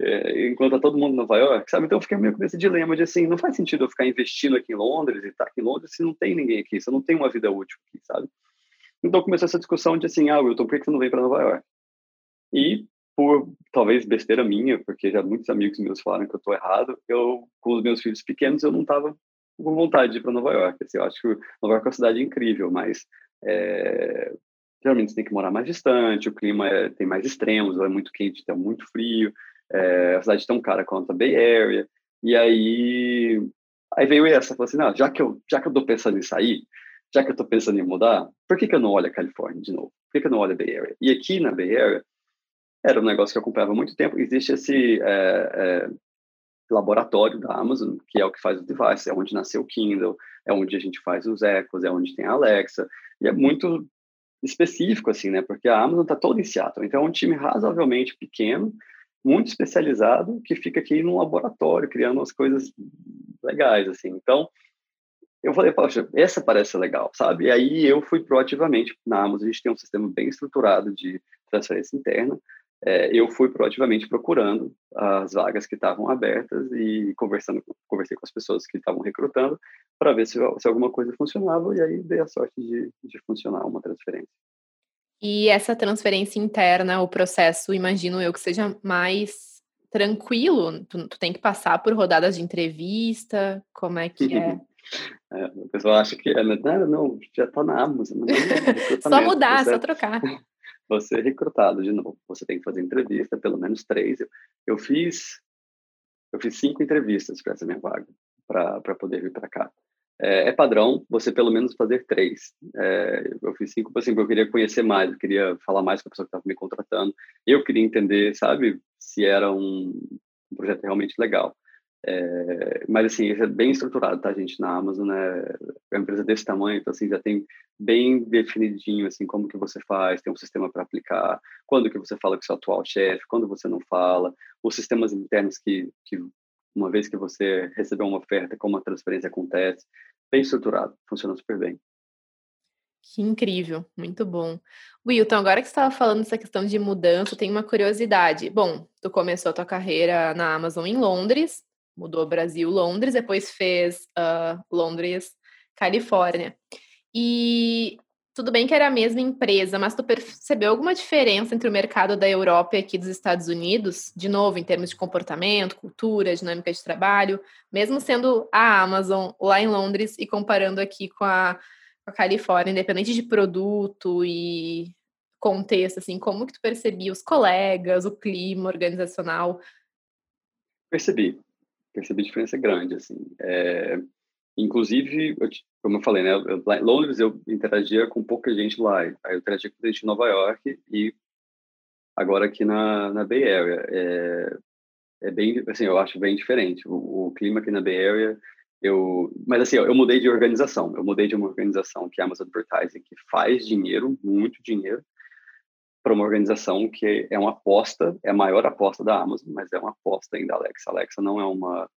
é, enquanto tá todo mundo em Nova York, sabe? Então eu fiquei meio com esse dilema de assim, não faz sentido eu ficar investindo aqui em Londres e estar tá aqui em Londres se não tem ninguém aqui, se eu não tenho uma vida útil aqui, sabe? Então começou essa discussão de assim, ah, Wilton, por que você não vem para Nova York? E por talvez besteira minha, porque já muitos amigos meus falaram que eu estou errado, eu com os meus filhos pequenos eu não estava com vontade de ir para Nova York. Assim, eu acho que Nova York é uma cidade incrível, mas é, geralmente você tem que morar mais distante, o clima é, tem mais extremos, é muito quente, é muito frio, é, a cidade é tão cara quanto a Bay Area. E aí, aí veio essa, falou assim, não, já que eu já que eu tô pensando em sair, já que eu tô pensando em mudar, por que que eu não olho a Califórnia de novo? Por que que eu não olho a Bay Area? E aqui na Bay Area era um negócio que eu acompanhava há muito tempo. Existe esse é, é, laboratório da Amazon, que é o que faz os devices, é onde nasceu o Kindle, é onde a gente faz os Echoes, é onde tem a Alexa, e é muito específico, assim, né, porque a Amazon está toda em Seattle, então é um time razoavelmente pequeno, muito especializado, que fica aqui num laboratório, criando umas coisas legais, assim, então eu falei, poxa, essa parece legal, sabe? E aí eu fui proativamente na Amazon, a gente tem um sistema bem estruturado de transferência interna, é, eu fui proativamente procurando as vagas que estavam abertas e conversando, conversei com as pessoas que estavam recrutando para ver se, se, alguma coisa funcionava e aí dei a sorte de, de funcionar uma transferência. E essa transferência interna, o processo, imagino eu que seja mais tranquilo. Tu, tu tem que passar por rodadas de entrevista, como é que é? *laughs* é o pessoal acha que é, não, não já está na Amazon. *laughs* só mudar, só trocar *laughs* você é recrutado de novo. Você tem que fazer entrevista, pelo menos três. Eu, eu fiz eu fiz cinco entrevistas para essa minha vaga, para poder vir para cá. É, é, padrão você pelo menos fazer três. É, eu fiz cinco, assim, porque eu queria conhecer mais, eu queria falar mais com a pessoa que estava me contratando. Eu queria entender, sabe, se era um, um projeto realmente legal. É, mas assim, é bem estruturado, tá, gente? Na Amazon? É uma empresa desse tamanho, então assim, já tem bem definidinho, assim, como que você faz, tem um sistema para aplicar, quando que você fala com seu atual chefe, quando você não fala, os sistemas internos que, que uma vez que você recebeu uma oferta, como a transferência acontece, bem estruturado, funciona super bem. Que incrível, muito bom. Wilton, agora que você estava falando dessa questão de mudança, tem uma curiosidade. Bom, tu começou a tua carreira na Amazon em Londres, mudou Brasil, Londres, depois fez uh, Londres, Califórnia. E tudo bem que era a mesma empresa, mas tu percebeu alguma diferença entre o mercado da Europa e aqui dos Estados Unidos? De novo, em termos de comportamento, cultura, dinâmica de trabalho, mesmo sendo a Amazon lá em Londres e comparando aqui com a, com a Califórnia, independente de produto e contexto, assim, como que tu percebia os colegas, o clima organizacional? Percebi percebi diferença grande, assim. É, inclusive, eu, como eu falei, né, eu, lá em Londres eu interagia com pouca gente lá, aí eu interagia com gente em Nova York e agora aqui na, na Bay Area. É, é bem, assim, eu acho bem diferente. O, o, clima aqui na Bay Area, eu, mas assim, eu mudei de organização. Eu mudei de uma organização que é a Amazon Advertising, que faz dinheiro, muito dinheiro, para uma organização que é uma aposta, é a maior aposta da Amazon, mas é uma aposta ainda Alexa. Alexa não é uma,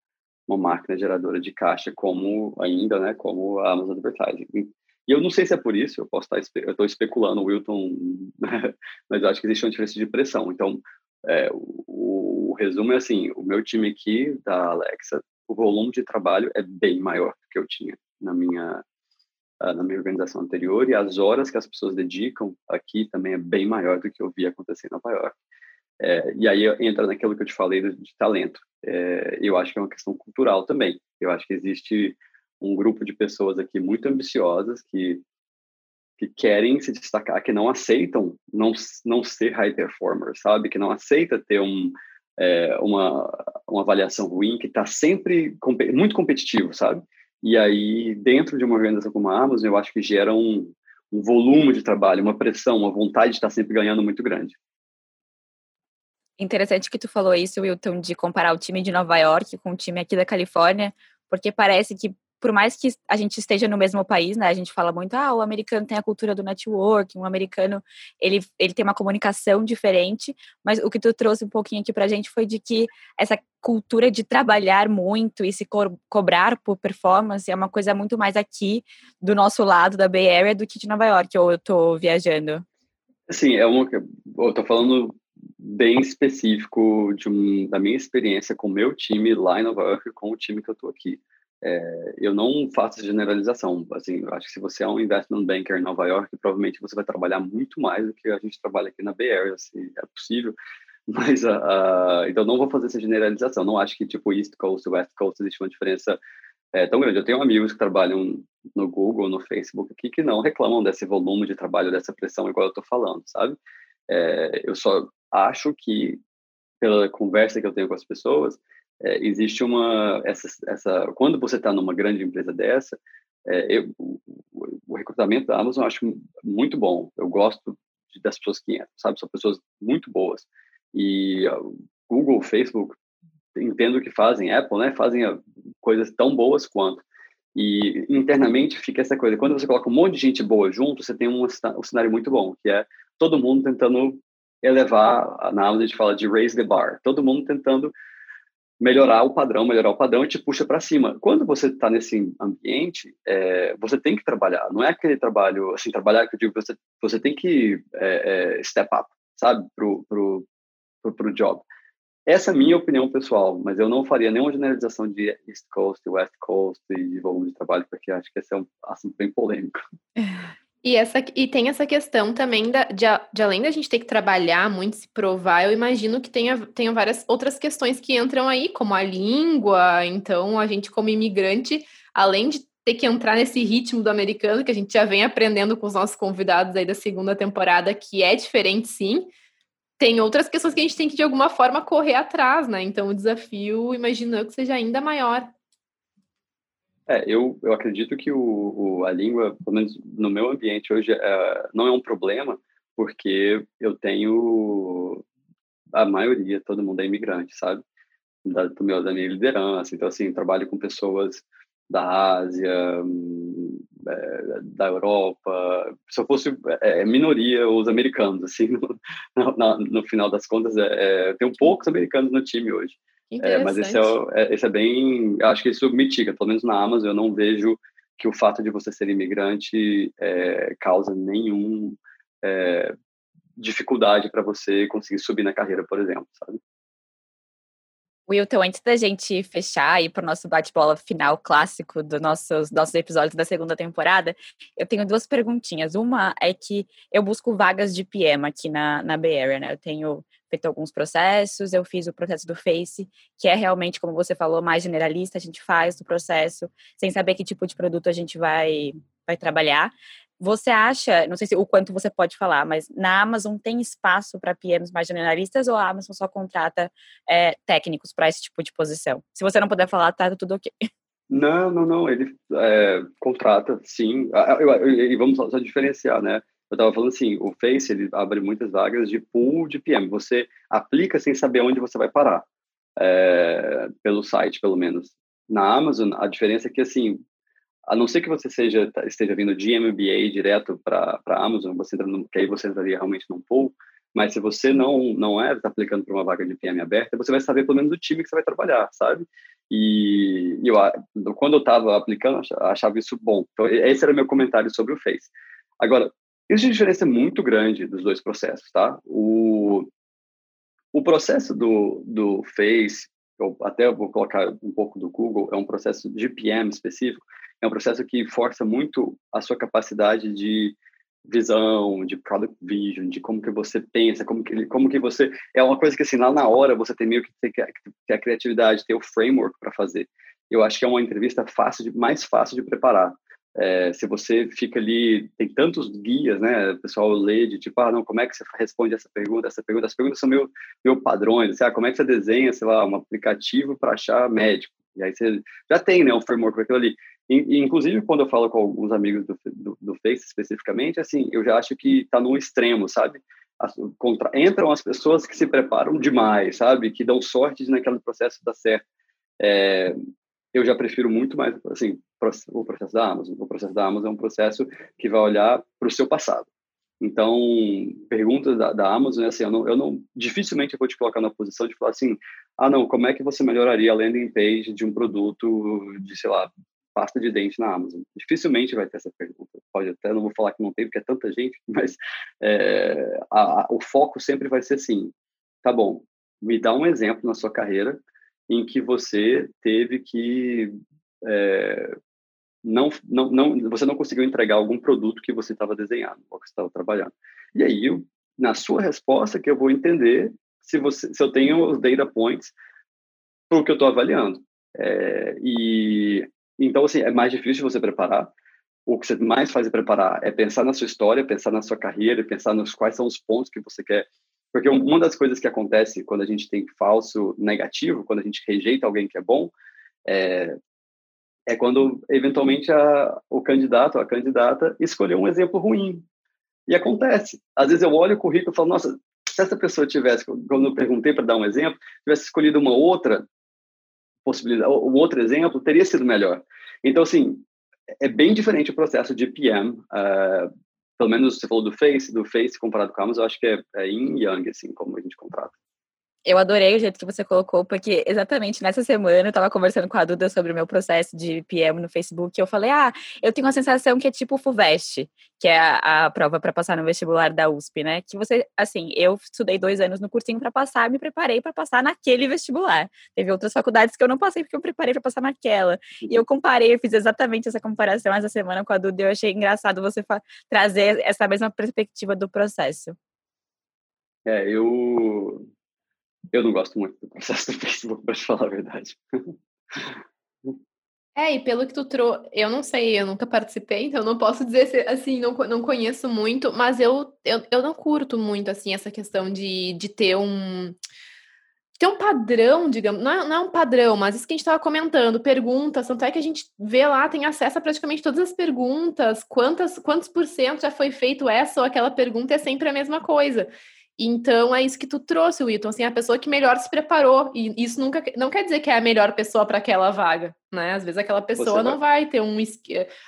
uma máquina geradora de caixa como ainda, né, como a Amazon Advertising. E eu não sei se é por isso, eu posso estar, eu estou especulando, Wilton, *laughs* mas eu acho que existe uma diferença de pressão. Então, é, o, o, resumo é assim, o meu time aqui da Alexa, o volume de trabalho é bem maior do que eu tinha na minha uh, na minha organização anterior e as horas que as pessoas dedicam aqui também é bem maior do que eu vi acontecer em Nova York. É, e aí entra naquilo que eu te falei de, talento. É, eu acho que é uma questão cultural também. Eu acho que existe um grupo de pessoas aqui muito ambiciosas que que querem se destacar, que não aceitam não, não ser high performer, sabe? Que não aceita ter um, é, uma, uma avaliação ruim, que está sempre muito competitivo, sabe? E aí, dentro de uma organização como a Amazon, eu acho que gera um, um volume de trabalho, uma pressão, uma vontade de estar sempre ganhando muito grande. Interessante que tu falou isso, Wilton, de comparar o time de Nova York com o time aqui da Califórnia, Porque parece que por mais que a gente esteja no mesmo país, né? A gente fala muito, ah, o americano tem a cultura do networking, o americano ele, ele tem uma comunicação diferente, mas o que tu trouxe um pouquinho aqui pra gente foi de que essa cultura de trabalhar muito e se co cobrar por performance é uma coisa muito mais aqui do nosso lado da Bay Area do que de Nova York, ou eu tô viajando. Sim, é eu tô falando bem específico de um, da minha experiência com o meu time lá em Nova York com o time que eu tô aqui. É, eu não faço generalização. Assim, eu acho que se você é um investment banker em Nova York, provavelmente você vai trabalhar muito mais do que a gente trabalha aqui na Bay Area, se é possível. *laughs* Mas, então, não vou fazer essa generalização. Não acho que, tipo, East Coast e West Coast existe uma diferença é, tão grande. Eu tenho amigos que trabalham no Google, no Facebook aqui, que não reclamam desse volume de trabalho, dessa pressão, igual eu estou falando, sabe? É, eu só acho que, pela conversa que eu tenho com as pessoas, é, existe uma essa, essa quando você está numa grande empresa dessa é, eu, o, o, recrutamento da Amazon eu acho muito bom. Eu gosto das pessoas que entram sabe? São pessoas muito boas. E uh, Google Facebook entendo que fazem Apple né? Fazem uh, coisas tão boas quanto. E internamente fica essa coisa quando você coloca um monte de gente boa junto você tem um, um cenário muito bom que é todo mundo tentando elevar na Amazon a gente fala de raise the bar todo mundo tentando melhorar o padrão, melhorar o padrão e te puxa para cima. Quando você está nesse ambiente, é, você tem que trabalhar. Não é aquele trabalho, assim, trabalhar que eu digo, você, você tem que é, é, step up, sabe, pro, pro, pro, pro job. Essa é a minha opinião pessoal, mas eu não faria nenhuma generalização de East Coast, West Coast e volume de trabalho, porque acho que esse é um assunto bem polêmico. *laughs* E, essa, e tem essa questão também da, de, de, além da gente ter que trabalhar muito, se provar, eu imagino que tenha, tenha várias outras questões que entram aí, como a língua. Então, a gente, como imigrante, além de ter que entrar nesse ritmo do americano, que a gente já vem aprendendo com os nossos convidados aí da segunda temporada, que é diferente sim, tem outras questões que a gente tem que, de alguma forma, correr atrás, né? Então, o desafio, imagino que seja ainda maior. É, eu, eu acredito que o, o, a língua, pelo menos no meu ambiente hoje, é, não é um problema, porque eu tenho a maioria, todo mundo é imigrante, sabe? Da, do meu, da minha liderança. Então, assim, trabalho com pessoas da Ásia, é, da Europa. Se eu fosse é, é minoria, os americanos, assim, *laughs* no, no, no final das contas, é, é, tenho poucos americanos no time hoje. É, mas esse é, é, esse é bem. Acho que isso mitiga, pelo menos na Amazon, eu não vejo que o fato de você ser imigrante é, causa nenhum é, dificuldade para você conseguir subir na carreira, por exemplo, sabe? Wilton, antes da gente fechar e para o nosso bate-bola final clássico dos nossos, nossos episódios da segunda temporada, eu tenho duas perguntinhas. Uma é que eu busco vagas de PM aqui na, na Bay Area, né? Eu tenho feito alguns processos, eu fiz o processo do Face, que é realmente, como você falou, mais generalista, a gente faz o processo sem saber que tipo de produto a gente vai, vai trabalhar. Você acha, não sei se o quanto você pode falar, mas na Amazon tem espaço para PMs mais generalistas ou a Amazon só contrata é, técnicos para esse tipo de posição? Se você não puder falar, tá tudo ok. *laughs* Não, não, não. Ele é, contrata, sim. E vamos só, só diferenciar, né? Eu estava falando assim, o Face ele abre muitas vagas de pool de PM. Você aplica sem saber onde você vai parar, é, pelo site, pelo menos. Na Amazon, a diferença é que assim, a não ser que você seja esteja vindo de MBA direto para a Amazon, você entra no, que aí você entraria realmente num pool. Mas se você não não é tá aplicando para uma vaga de PM aberta, você vai saber pelo menos o time que você vai trabalhar, sabe? E eu, quando eu estava aplicando, achava isso bom. Então, esse era o meu comentário sobre o Face. Agora, Existe uma diferença muito grande dos dois processos, tá? O, o processo do, do Face, eu até vou colocar um pouco do Google, é um processo de PM específico, é um processo que força muito a sua capacidade de visão, de product vision, de como que você pensa, como que, como que você... É uma coisa que, assim, lá na hora você tem meio que ter, ter a criatividade, ter o framework para fazer. Eu acho que é uma entrevista fácil de, mais fácil de preparar. É, se você fica ali, tem tantos guias, né? O pessoal lê de tipo, ah, não, como é que você responde essa pergunta, essa pergunta? As perguntas são meio, meio padrões, assim, ah, como é que você desenha, sei lá, um aplicativo para achar médico? E aí você já tem, né, um framework para aquilo ali. E, inclusive, quando eu falo com alguns amigos do, do, do Face especificamente, assim, eu já acho que está no extremo, sabe? As, contra, entram as pessoas que se preparam demais, sabe? Que dão sorte de naquele processo dar certo. É, eu já prefiro muito mais, assim, o processo da Amazon. O processo da Amazon é um processo que vai olhar para o seu passado. Então, perguntas da, da Amazon é assim, eu não, eu não, dificilmente eu vou te colocar na posição de falar assim, ah, não, como é que você melhoraria a landing page de um produto de, sei lá, pasta de dente na Amazon? Dificilmente vai ter essa pergunta. Pode até, não vou falar que não tem, porque é tanta gente, *laughs* mas é, a, a, o foco sempre vai ser assim, tá bom, me dá um exemplo na sua carreira em que você teve que é, não, não, não, você não conseguiu entregar algum produto que você estava desenhando ou que estava trabalhando. E aí, eu, na sua resposta, que eu vou entender se, você, se eu tenho os data points para o que eu estou avaliando. É, e então, assim, é mais difícil você preparar. O que você mais faz é preparar é pensar na sua história, pensar na sua carreira, pensar nos quais são os pontos que você quer porque uma das coisas que acontece quando a gente tem falso negativo, quando a gente rejeita alguém que é bom, é, é quando eventualmente a, o candidato ou a candidata escolheu um exemplo ruim. E acontece. Às vezes eu olho o currículo e falo, nossa, se essa pessoa tivesse, quando eu perguntei para dar um exemplo, tivesse escolhido uma outra possibilidade, um outro exemplo, teria sido melhor. Então, assim, é bem diferente o processo de PM. Uh, ah, pelo menos você falou do Face, do Face comparado com a Amazon, eu acho que é, é yin yang, assim, como a gente contrata. Eu adorei o jeito que você colocou, porque exatamente nessa semana eu estava conversando com a Duda sobre o meu processo de PM no Facebook. E eu falei, ah, eu tenho uma sensação que é tipo o FUVEST, que é a, a prova para passar no vestibular da USP, né? Que você, assim, eu estudei dois anos no cursinho para passar, me preparei para passar naquele vestibular. Teve outras faculdades que eu não passei porque eu preparei para passar naquela. E eu comparei, eu fiz exatamente essa comparação essa semana com a Duda. E eu achei engraçado você trazer essa mesma perspectiva do processo. É, eu eu não gosto muito do processo do *laughs* Facebook, para te falar a verdade. É, e pelo que tu trouxe, eu não sei, eu nunca participei, então não posso dizer assim, não, não conheço muito, mas eu, eu, eu não curto muito, assim, essa questão de, de ter um ter um padrão, digamos, não é, não é um padrão, mas isso que a gente estava comentando, perguntas, tanto é que a gente vê lá, tem acesso a praticamente todas as perguntas, quantas, quantos por cento já foi feito essa ou aquela pergunta, é sempre a mesma coisa. Então é isso que tu trouxe, Wilton, assim, a pessoa que melhor se preparou. E isso nunca não quer dizer que é a melhor pessoa para aquela vaga, né? Às vezes aquela pessoa não vai. ter um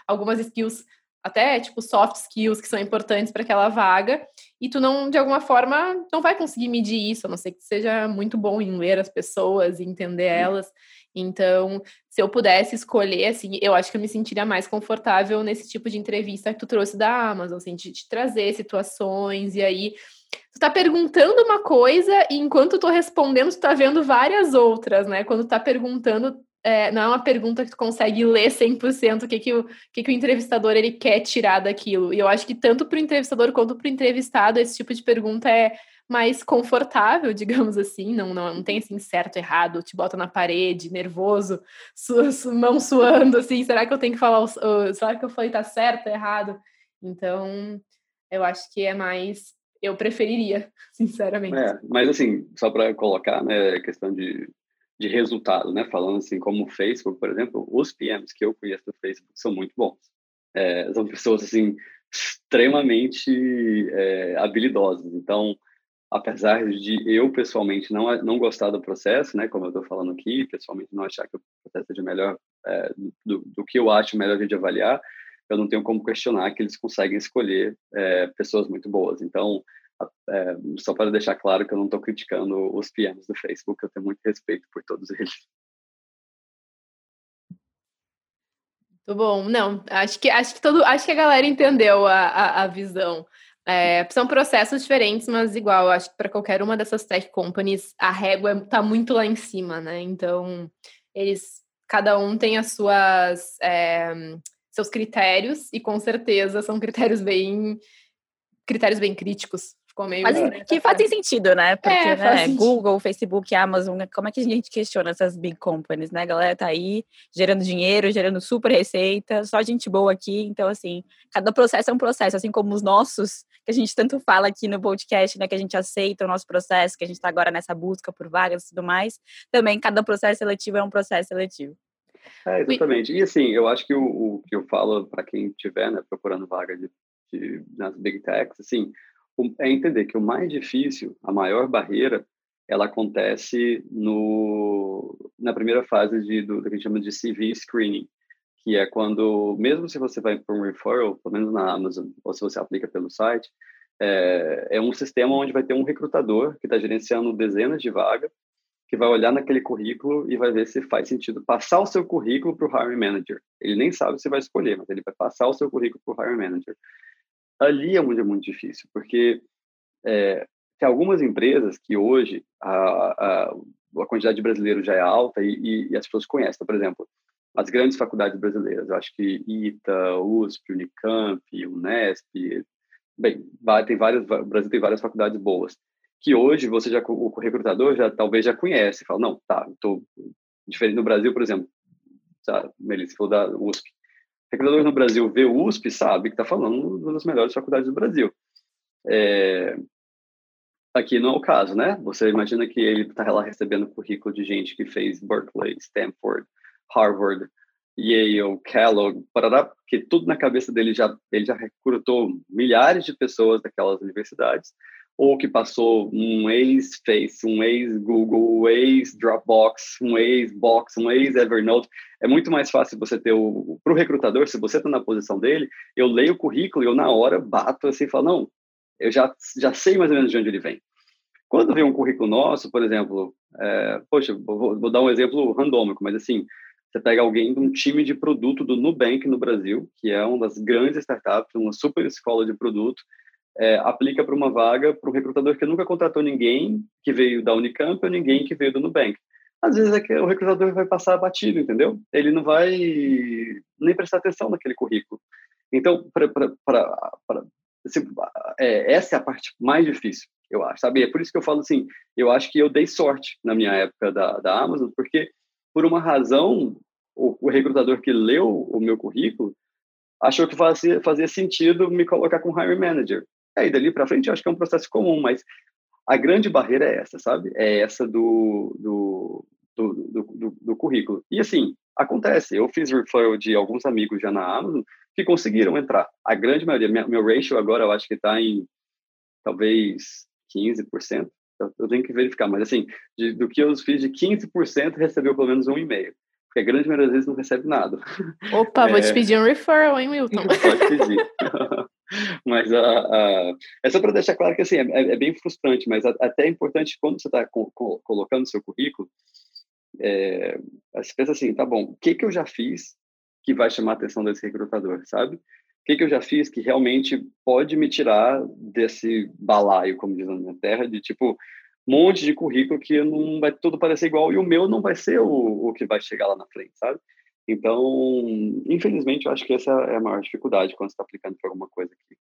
algumas skills até tipo soft skills que são importantes para aquela vaga, e tu não de alguma forma não vai conseguir medir isso, a não ser que seja muito bom em ler as pessoas e entender elas. Então, se eu pudesse escolher, assim, eu acho que eu me sentiria mais confortável nesse tipo de entrevista que tu trouxe da Amazon, assim, de, de trazer situações e aí tu tá perguntando uma coisa e enquanto tô respondendo, tu tá vendo várias outras, né? Quando tu tá perguntando, é, não é uma pergunta que tu consegue ler 100% o que que o, que que o entrevistador ele quer tirar daquilo. E eu acho que tanto para o entrevistador quanto para o entrevistado, esse tipo de pergunta é mais confortável, *laughs* digamos assim, não, não, não tem assim certo, errado, te bota na parede, nervoso, su, su, mão suando, assim, será que eu tenho que falar, será que eu falei tá certo, errado? Então, eu acho que é mais eu preferiria, *laughs* sinceramente. É, mas assim, só para colocar, né, questão de, de resultado, né, falando assim, como o Facebook, por exemplo, os PMs que eu conheço do Facebook são muito bons. É, são pessoas, assim, extremamente é, habilidosas. Então, apesar de eu, pessoalmente, não, não gostar do processo, né, como eu estou falando aqui, pessoalmente não achar que o processo de melhor, é, do, do que eu acho melhor de avaliar, eu não tenho como questionar que eles conseguem escolher é, pessoas muito boas. Então, é, só para deixar claro que eu não estou criticando os PMs do Facebook, eu tenho muito respeito por todos eles. Muito bom. Não, acho que acho que todo, acho que a galera entendeu a, a, a visão. É, são processos diferentes, mas igual, acho que para qualquer uma dessas tech companies a régua está muito lá em cima, né? Então, eles cada um tem as suas é, seus critérios e com certeza são critérios bem critérios bem críticos. Ficou meio Mas, que fazem sentido, né? Porque é, né, Google, Facebook, Amazon, né, como é que a gente questiona essas big companies, né? A galera tá aí gerando dinheiro, gerando super receita, só gente boa aqui. Então, assim, cada processo é um processo, assim como os nossos, que a gente tanto fala aqui no podcast, né? Que a gente aceita o nosso processo, que a gente tá agora nessa busca por vagas e tudo mais. Também cada processo seletivo é um processo seletivo. É, exatamente. E assim, eu acho que o, o que eu falo para quem estiver né, procurando vaga de, de, nas big techs, assim, é entender que o mais difícil, a maior barreira, ela acontece no, na primeira fase de, do, do que a gente chama de CV screening, que é quando, mesmo se você vai para um referral, pelo menos na Amazon, ou se você aplica pelo site, é, é um sistema onde vai ter um recrutador que está gerenciando dezenas de vagas, que vai olhar naquele currículo e vai ver se faz sentido passar o seu currículo para o hiring manager. Ele nem sabe se vai escolher, mas ele vai passar o seu currículo para o hiring manager. Ali é muito, muito difícil, porque é, tem algumas empresas que hoje a, a, a quantidade de brasileiros já é alta e, e, e, as pessoas conhecem. Então, por exemplo, as grandes faculdades brasileiras, eu acho que ITA, USP, Unicamp, Unesp, bem, tem várias, o Brasil tem várias faculdades boas, que hoje você já, o recrutador já talvez já conhece, fala, não, tá, estou diferente no Brasil, por exemplo, sabe, Melissa, falou da USP. Recrutador no Brasil vê o USP, sabe que está falando uma das melhores faculdades do Brasil. É, Aqui não é o caso, né? Você imagina que ele está lá recebendo currículo de gente que fez Berkeley, Stanford, Harvard, Yale, Kellogg, parará, que tudo na cabeça dele já ele já recrutou milhares de pessoas daquelas universidades, ou que passou um ex-Face, um ex-Google, um ex-Dropbox, um ex-Box, um ex-Evernote. É muito mais fácil você ter o para o recrutador, se você está na posição dele, eu leio o currículo e eu na hora bato assim, e falo não, eu já, já sei mais ou menos de onde ele vem. Quando vem um currículo nosso, por exemplo, é, poxa, vou, vou, dar um exemplo randômico, mas assim, você pega alguém de um time de produto do Nubank no Brasil, que é uma das grandes startups, uma super escola de produto, é, aplica para uma vaga para um recrutador que nunca contratou ninguém que veio da Unicamp ou ninguém que veio do Nubank. Às vezes é que o recrutador vai passar batido, entendeu? Ele não vai nem prestar atenção naquele currículo. Então, para Assim, é, essa é a parte mais difícil, eu acho, sabe? É por isso que eu falo assim, eu acho que eu dei sorte na minha época da, da Amazon, porque por uma razão, o, o recrutador que leu o meu currículo achou que fazia, fazia sentido me colocar com hiring manager. Aí, dali para frente, eu acho que é um processo comum, mas a grande barreira é essa, sabe? É essa do, do, do, do, do, do currículo. E, assim, acontece. Eu fiz referral de alguns amigos já na Amazon que conseguiram entrar. A grande maioria, minha, meu ratio agora eu acho que está em talvez 15%. Eu, eu tenho que verificar, mas assim, de, do que eu fiz de 15% recebeu pelo menos um e-mail. Porque a grande maioria das vezes não recebe nada. Opa, *laughs* é... vou te é. pedir um referral, hein, Milton? *laughs* Pode pedir. *laughs* mas uh, é só para deixar claro que assim, é, é bem frustrante, mas até é importante quando você está co co colocando seu currículo, é, você pensa assim, tá bom, o que, que eu já fiz que vai chamar a atenção desse recrutador, sabe? O que, que eu já fiz que realmente pode me tirar desse balaio, como diz na minha terra, de tipo, monte de currículo que não vai tudo parecer igual e o meu não vai ser o, o que vai chegar lá na frente, sabe? Então, infelizmente, eu acho que essa é a maior dificuldade quando você está aplicando para alguma coisa aqui.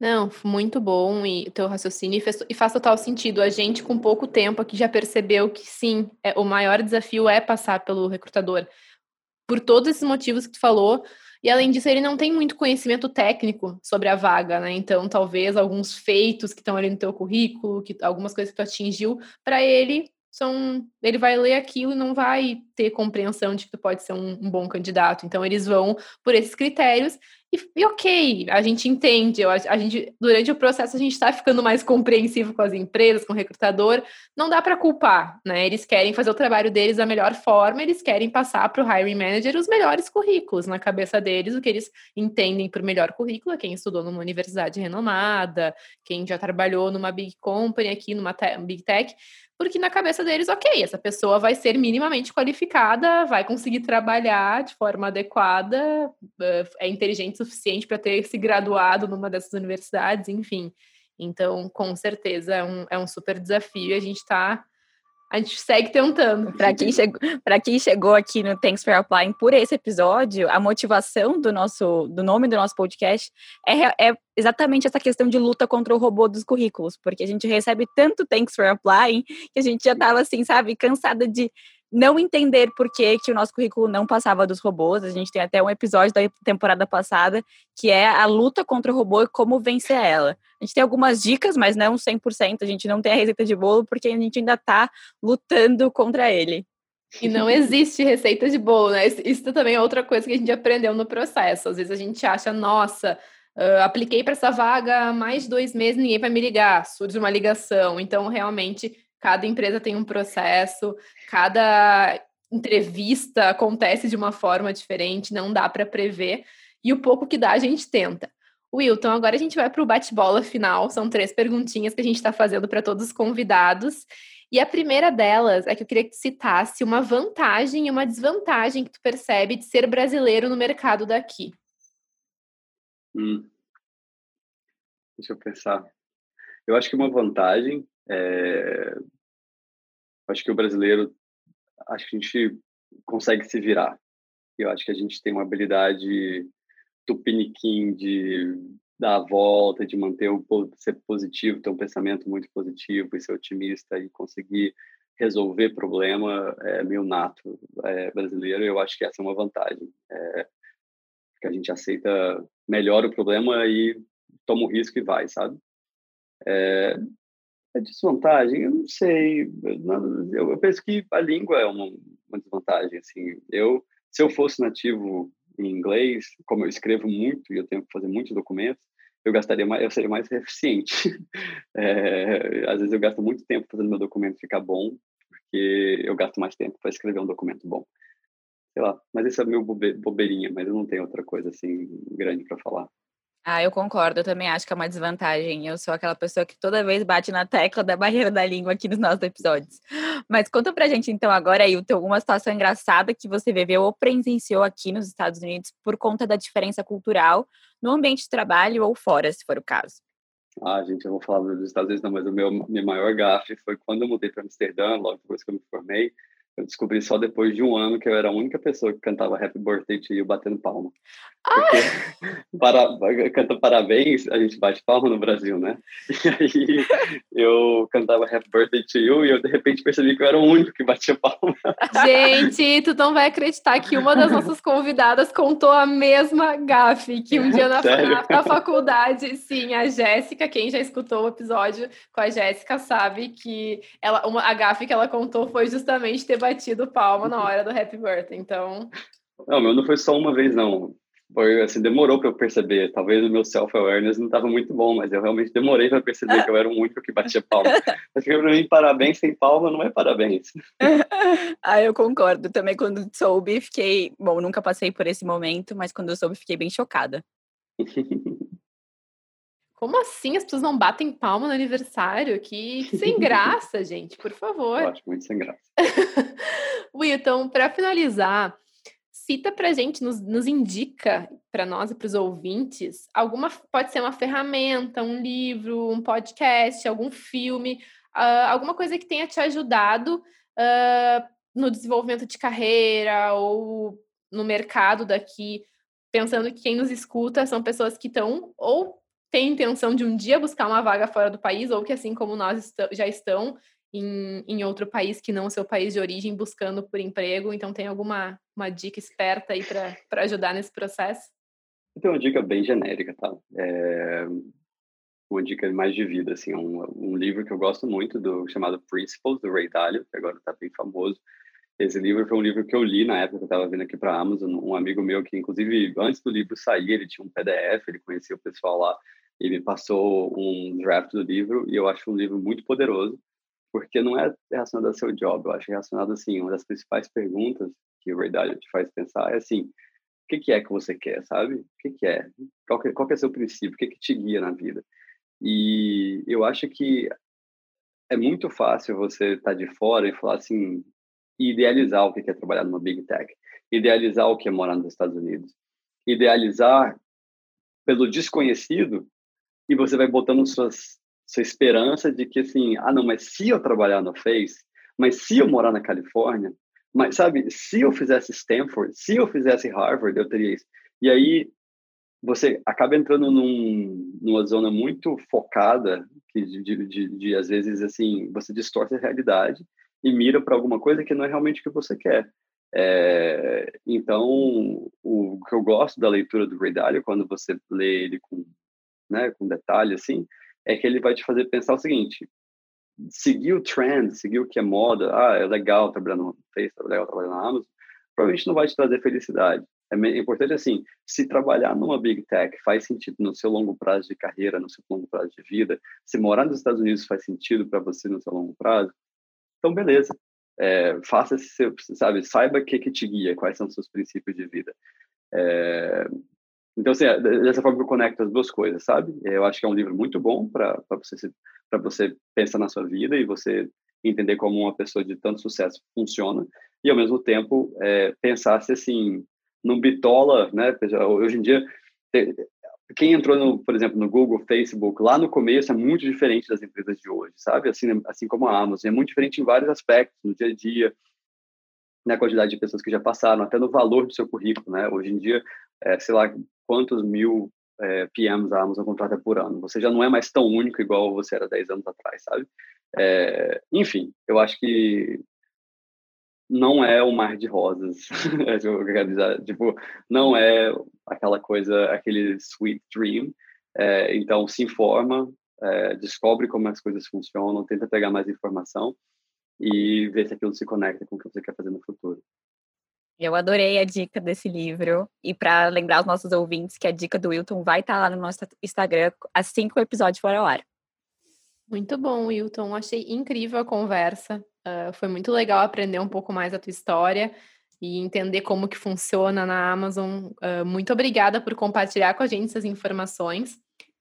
Não, muito bom e teu raciocínio e faz, e faz total sentido. A gente, com pouco tempo aqui, já percebeu que sim, é, o maior desafio é passar pelo recrutador por todos esses motivos que tu falou. E além disso, ele não tem muito conhecimento técnico sobre a vaga, né? Então, talvez alguns feitos que estão ali no teu currículo, que algumas coisas que tu atingiu, para ele são, ele vai ler aquilo e não vai ter compreensão de que tu pode ser um, um bom candidato. Então, eles vão por esses critérios e, e, ok, a gente entende, a, a gente, durante o processo a gente está ficando mais compreensivo com as empresas, com o recrutador, não dá para culpar, né? Eles querem fazer o trabalho deles da melhor forma, eles querem passar para o hiring manager os melhores currículos na cabeça deles, o que eles entendem por melhor currículo, quem estudou numa universidade renomada, quem já trabalhou numa big company aqui, numa big tech, porque na cabeça deles, ok, essa pessoa vai ser minimamente qualificada, vai conseguir trabalhar de forma adequada, é inteligente o suficiente para ter se graduado numa dessas universidades, enfim. Então, com certeza, é um, é um super desafio e a gente está a gente segue tentando. Para quem, chegou, quem chegou aqui no Thanks for Applying por esse episódio, a motivação do nosso do nome do nosso podcast é, é exatamente essa questão de luta contra o robô dos currículos, porque a gente recebe tanto Thanks for Applying que a gente já estava assim, sabe, cansada de não entender por que, que o nosso currículo não passava dos robôs. A gente tem até um episódio da temporada passada que é a luta contra o robô e como vencer ela. A gente tem algumas dicas, mas não 100%. A gente não tem a receita de bolo porque a gente ainda está lutando contra ele. E não existe receita de bolo, né? Isso também é outra coisa que a gente aprendeu no processo. Às vezes a gente acha, nossa, uh, apliquei para essa vaga há mais de dois meses, ninguém vai me ligar, surge uma ligação. Então, realmente, cada empresa tem um processo, cada entrevista acontece de uma forma diferente, não dá para prever, e o pouco que dá a gente tenta. Wilton, agora a gente vai para o bate-bola final. São três perguntinhas que a gente está fazendo para todos os convidados. E a primeira delas é que eu queria que tu citasse uma vantagem e uma desvantagem que tu percebe de ser brasileiro no mercado daqui. Hum. Deixa eu pensar. Eu acho que uma vantagem é... Acho que o brasileiro, acho que a gente consegue se virar. Eu acho que a gente tem uma habilidade tupiniquim de dar a volta, de manter o ser positivo, ter um pensamento muito positivo e ser otimista e conseguir resolver problema é meio nato é, brasileiro. Eu acho que essa é uma vantagem, é, que a gente aceita melhor o problema e toma o risco e vai, sabe? É, a desvantagem, eu não sei. Eu, eu, penso que a língua é uma, uma desvantagem. Assim, eu, se eu fosse nativo em inglês, como eu escrevo muito e eu tenho que fazer muitos documentos, eu gastaria mais, eu seria mais eficiente. *laughs* É, às vezes eu gasto muito tempo fazendo meu documento ficar bom, porque eu gasto mais tempo para escrever um documento bom. Sei lá, mas isso é meio bobeirinha, mas eu não tenho outra coisa assim grande para falar. Ah, eu concordo, eu também acho que é uma desvantagem. Eu sou aquela pessoa que toda vez bate na tecla da *laughs* barreira da língua aqui nos nossos episódios. Mas conta pra gente então agora aí, alguma situação engraçada que você viveu ou presenciou aqui nos Estados Unidos por conta da diferença cultural no ambiente de trabalho ou fora, se for o caso. Ah, gente, eu vou falar dos Estados Unidos, não, mas o meu minha maior gafe foi quando eu mudei para Amsterdã, logo depois que eu me formei. Eu descobri só depois de um ano que eu era a única pessoa que cantava Happy Birthday to You batendo palma. Porque *laughs* para, canta parabéns, a gente bate palma no Brasil, né? *laughs* E aí eu cantava Happy Birthday to You e eu de repente percebi que eu era o único que batia palma. *laughs* Gente, tu não vai acreditar que uma das nossas convidadas contou a mesma gafe, que um dia na, na, na faculdade, sim, a Jéssica, quem já escutou o episódio com a Jéssica sabe que ela, uma, a gafe que ela contou foi justamente ter batido palma na hora do Happy Birthday, então... Não, meu não foi só uma vez, não. Foi, assim, demorou para eu perceber. Talvez o meu self-awareness não estava muito bom, mas eu realmente demorei para perceber que eu era o único que batia palma. *laughs* Mas para mim, parabéns sem palma não é parabéns. *laughs* ah, eu concordo. Também quando soube, fiquei... Bom, nunca passei por esse momento, mas quando eu soube, fiquei bem chocada. *laughs* Como assim as pessoas não batem palma no aniversário? Que sem graça, *laughs* gente, por favor. Eu acho muito sem graça. *laughs* Wilton, para finalizar, cita para gente, nos, nos indica para nós e para os ouvintes, alguma pode ser uma ferramenta, um livro, um podcast, algum filme, uh, alguma coisa que tenha te ajudado uh, no desenvolvimento de carreira ou no mercado daqui, pensando que quem nos escuta são pessoas que estão ou têm intenção de um dia buscar uma vaga fora do país, ou que, assim como nós est já estão em, em outro país que não o seu país de origem, buscando por emprego. Então, tem alguma uma dica esperta aí para ajudar nesse processo? Tem uma dica bem genérica, tá? É uma dica mais de vida, assim, um, um livro que eu gosto muito, do chamado Principles, do Ray Dalio, que agora está bem famoso. Esse livro foi um livro que eu li na época que eu estava vindo aqui para a Amazon. Um amigo meu que, inclusive, antes do livro sair, ele tinha um PDF, ele conhecia o pessoal lá e me passou um draft do livro. E eu acho um livro muito poderoso, porque não é relacionado ao seu job. Eu acho relacionado, assim, uma das principais perguntas que Ray Dalio te faz pensar é assim: o que, que é que você quer, sabe? O que, que é? Qual, que, qual que é seu princípio? O que, que te guia na vida? E eu acho que é muito fácil você estar tá de fora e falar assim, idealizar o que é trabalhar numa big tech, idealizar o que é morar nos Estados Unidos, idealizar pelo desconhecido e você vai botando suas, sua esperança de que assim, ah não, mas se eu trabalhar no Face, mas se eu morar na Califórnia, mas sabe, se eu fizesse Stanford, se eu fizesse Harvard, eu teria isso. E aí você acaba entrando num, numa zona muito focada que de, de, de, de, às vezes assim você distorce a realidade e mira para alguma coisa que não é realmente o que você quer. É, então, o que eu gosto da leitura do Ray Dalio, quando você lê ele com, né, com detalhe, assim, é que ele vai te fazer pensar o seguinte, seguir o trend, seguir o que é moda, ah, é legal trabalhar no Facebook, é legal trabalhar na Amazon, provavelmente não vai te trazer felicidade. É importante, assim, se trabalhar numa big tech faz sentido no seu longo prazo de carreira, no seu longo prazo de vida, se morar nos Estados Unidos faz sentido para você no seu longo prazo, Então, beleza. É, faça esse seu, sabe, saiba o que, que te guia, quais são os seus princípios de vida. É, então, assim, dessa forma que eu conecto as duas coisas, sabe? Eu acho que é um livro muito bom para você para você pensar na sua vida e você entender como uma pessoa de tanto sucesso funciona e ao mesmo tempo é, pensar se assim não bitola, né? Hoje em dia quem entrou no, por exemplo, no Google, Facebook, lá no começo é muito diferente das empresas de hoje, sabe? Assim, assim como a Amazon, é muito diferente em vários aspectos, no dia a dia, na quantidade de pessoas que já passaram, até no valor do seu currículo, né? Hoje em dia, é, sei lá quantos mil é, PMs a Amazon contrata por ano. Você já não é mais tão único igual você era 10 anos atrás, sabe? É, enfim, eu acho que não é um mar de rosas, *laughs* é o eu quero dizer. Tipo, não é aquela coisa, aquele sweet dream. É, então, se informa, é, descobre como as coisas funcionam, tenta pegar mais informação e ver se aquilo se conecta com o que você quer fazer no futuro. Eu adorei a dica desse livro. E para lembrar os nossos ouvintes que a dica do Wilton vai estar tá lá no nosso Instagram assim que o episódio for ao ar. Muito bom, Wilton. Achei incrível a conversa. Uh, foi muito legal aprender um pouco mais a tua história e entender como que funciona na Amazon. Uh, muito obrigada por compartilhar com a gente essas informações.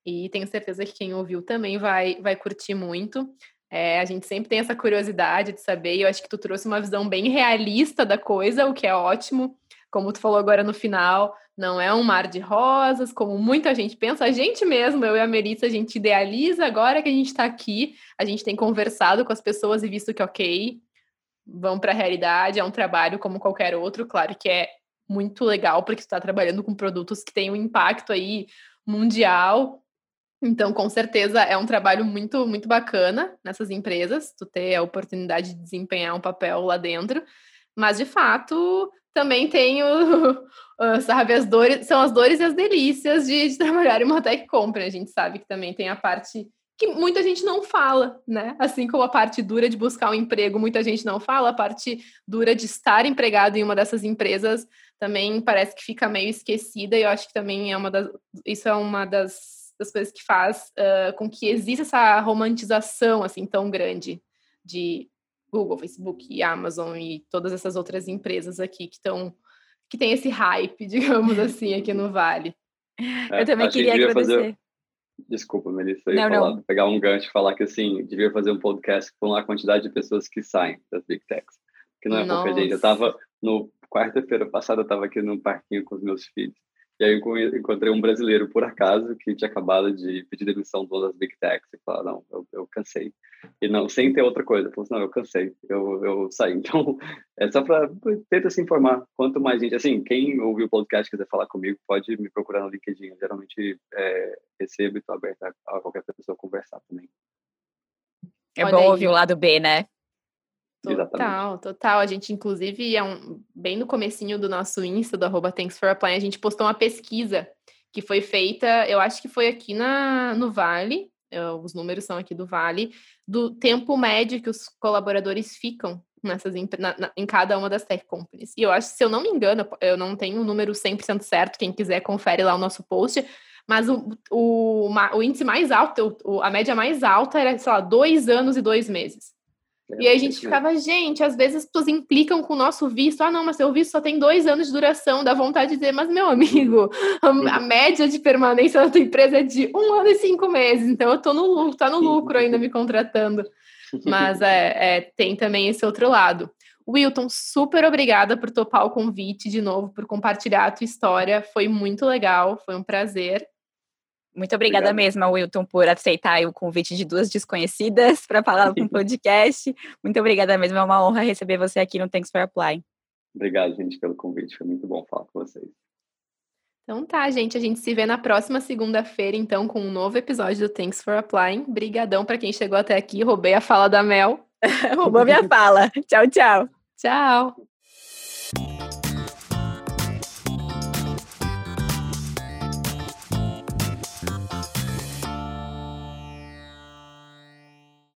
E tenho certeza que quem ouviu também vai, vai curtir muito. É, a gente sempre tem essa curiosidade de saber, e eu acho que tu trouxe uma visão bem realista da coisa, o que é ótimo. Como tu falou agora no final, não é um mar de rosas, como muita gente pensa. A gente mesmo, eu e a Melissa, a gente idealiza agora que a gente está aqui, a gente tem conversado com as pessoas e visto que, ok, vão para a realidade, é um trabalho como qualquer outro, claro que é muito legal, porque tu está trabalhando com produtos que têm um impacto aí mundial, então, com certeza, é um trabalho muito, muito bacana nessas empresas, tu ter a oportunidade de desempenhar um papel lá dentro, mas de fato também tem o, *laughs* sabe, as dores, são as dores e as delícias de, de *laughs* trabalhar em uma tech company. A gente sabe que também tem a parte que muita gente não fala, né? Assim como a parte dura de buscar um emprego, muita gente não fala, a parte dura de estar empregado em uma dessas empresas também parece que fica meio esquecida, e eu acho que também é uma das, isso é uma das das coisas que faz uh, com que exista essa romantização assim tão grande de Google, Facebook, Amazon e todas essas outras empresas aqui que estão que tem esse hype, *laughs* digamos assim, aqui no Vale. É, eu também queria que agradecer. Fazer... Desculpa, Melissa, eu ia não, falar, não. pegar um gancho e falar que assim, devia fazer um podcast com a quantidade de pessoas que saem das Big Techs. Que não é pouca gente. Eu estava no quarta-feira passada, eu estava aqui no parquinho com os meus filhos. E aí eu encontrei um brasileiro, por acaso, que tinha acabado de pedir demissão de todas as Big Techs e falou, não, eu, eu cansei. E não, sem ter outra coisa. Falou assim, não, eu cansei, eu, eu saí. *laughs* Então, é só para tentar se informar. Quanto mais gente, assim, quem ouviu o podcast quiser falar comigo, pode me procurar no LinkedIn. Eu geralmente é, recebo e estou aberto a, a qualquer pessoa conversar também. É bom ouvir o lado B, né? Total, total. A gente, inclusive, é um, bem no comecinho do nosso Insta, do arroba Thanks for Applying, a gente postou uma pesquisa que foi feita, eu acho que foi aqui na, no Vale, eu, os números são aqui do Vale, do tempo médio que os colaboradores ficam nessas na, na, em cada uma das tech companies. E eu acho, se eu não me engano, eu não tenho o um número 100% certo, quem quiser confere lá o nosso post, mas o, o, o índice mais alto, a média mais alta era, sei lá, dois anos e dois meses. É, e aí a gente ficava, gente, às vezes as pessoas implicam com o nosso visto. Ah, não, mas seu visto só tem dois anos de duração. Dá vontade de dizer, mas meu amigo, a, média de permanência da tua empresa é de um ano e cinco meses. Então eu tô no lucro, tá no lucro ainda me contratando. Mas é, é, tem também esse outro lado. Wilton, super obrigada por topar o convite de novo, por compartilhar a tua história. Foi muito legal, foi um prazer. Muito obrigada Obrigado. mesmo, Wilton, por aceitar o convite de duas desconhecidas para falar *laughs* no podcast. Muito obrigada mesmo, é uma honra receber você aqui no Thanks for Apply. Obrigado, gente, pelo convite. Foi muito bom falar com vocês. Então tá, gente, a gente se vê na próxima segunda-feira, então, com um novo episódio do Thanks for Applying. Brigadão para quem chegou até aqui. Roubei a fala da Mel. *laughs* Roubou minha *laughs* fala. Tchau, tchau. Tchau.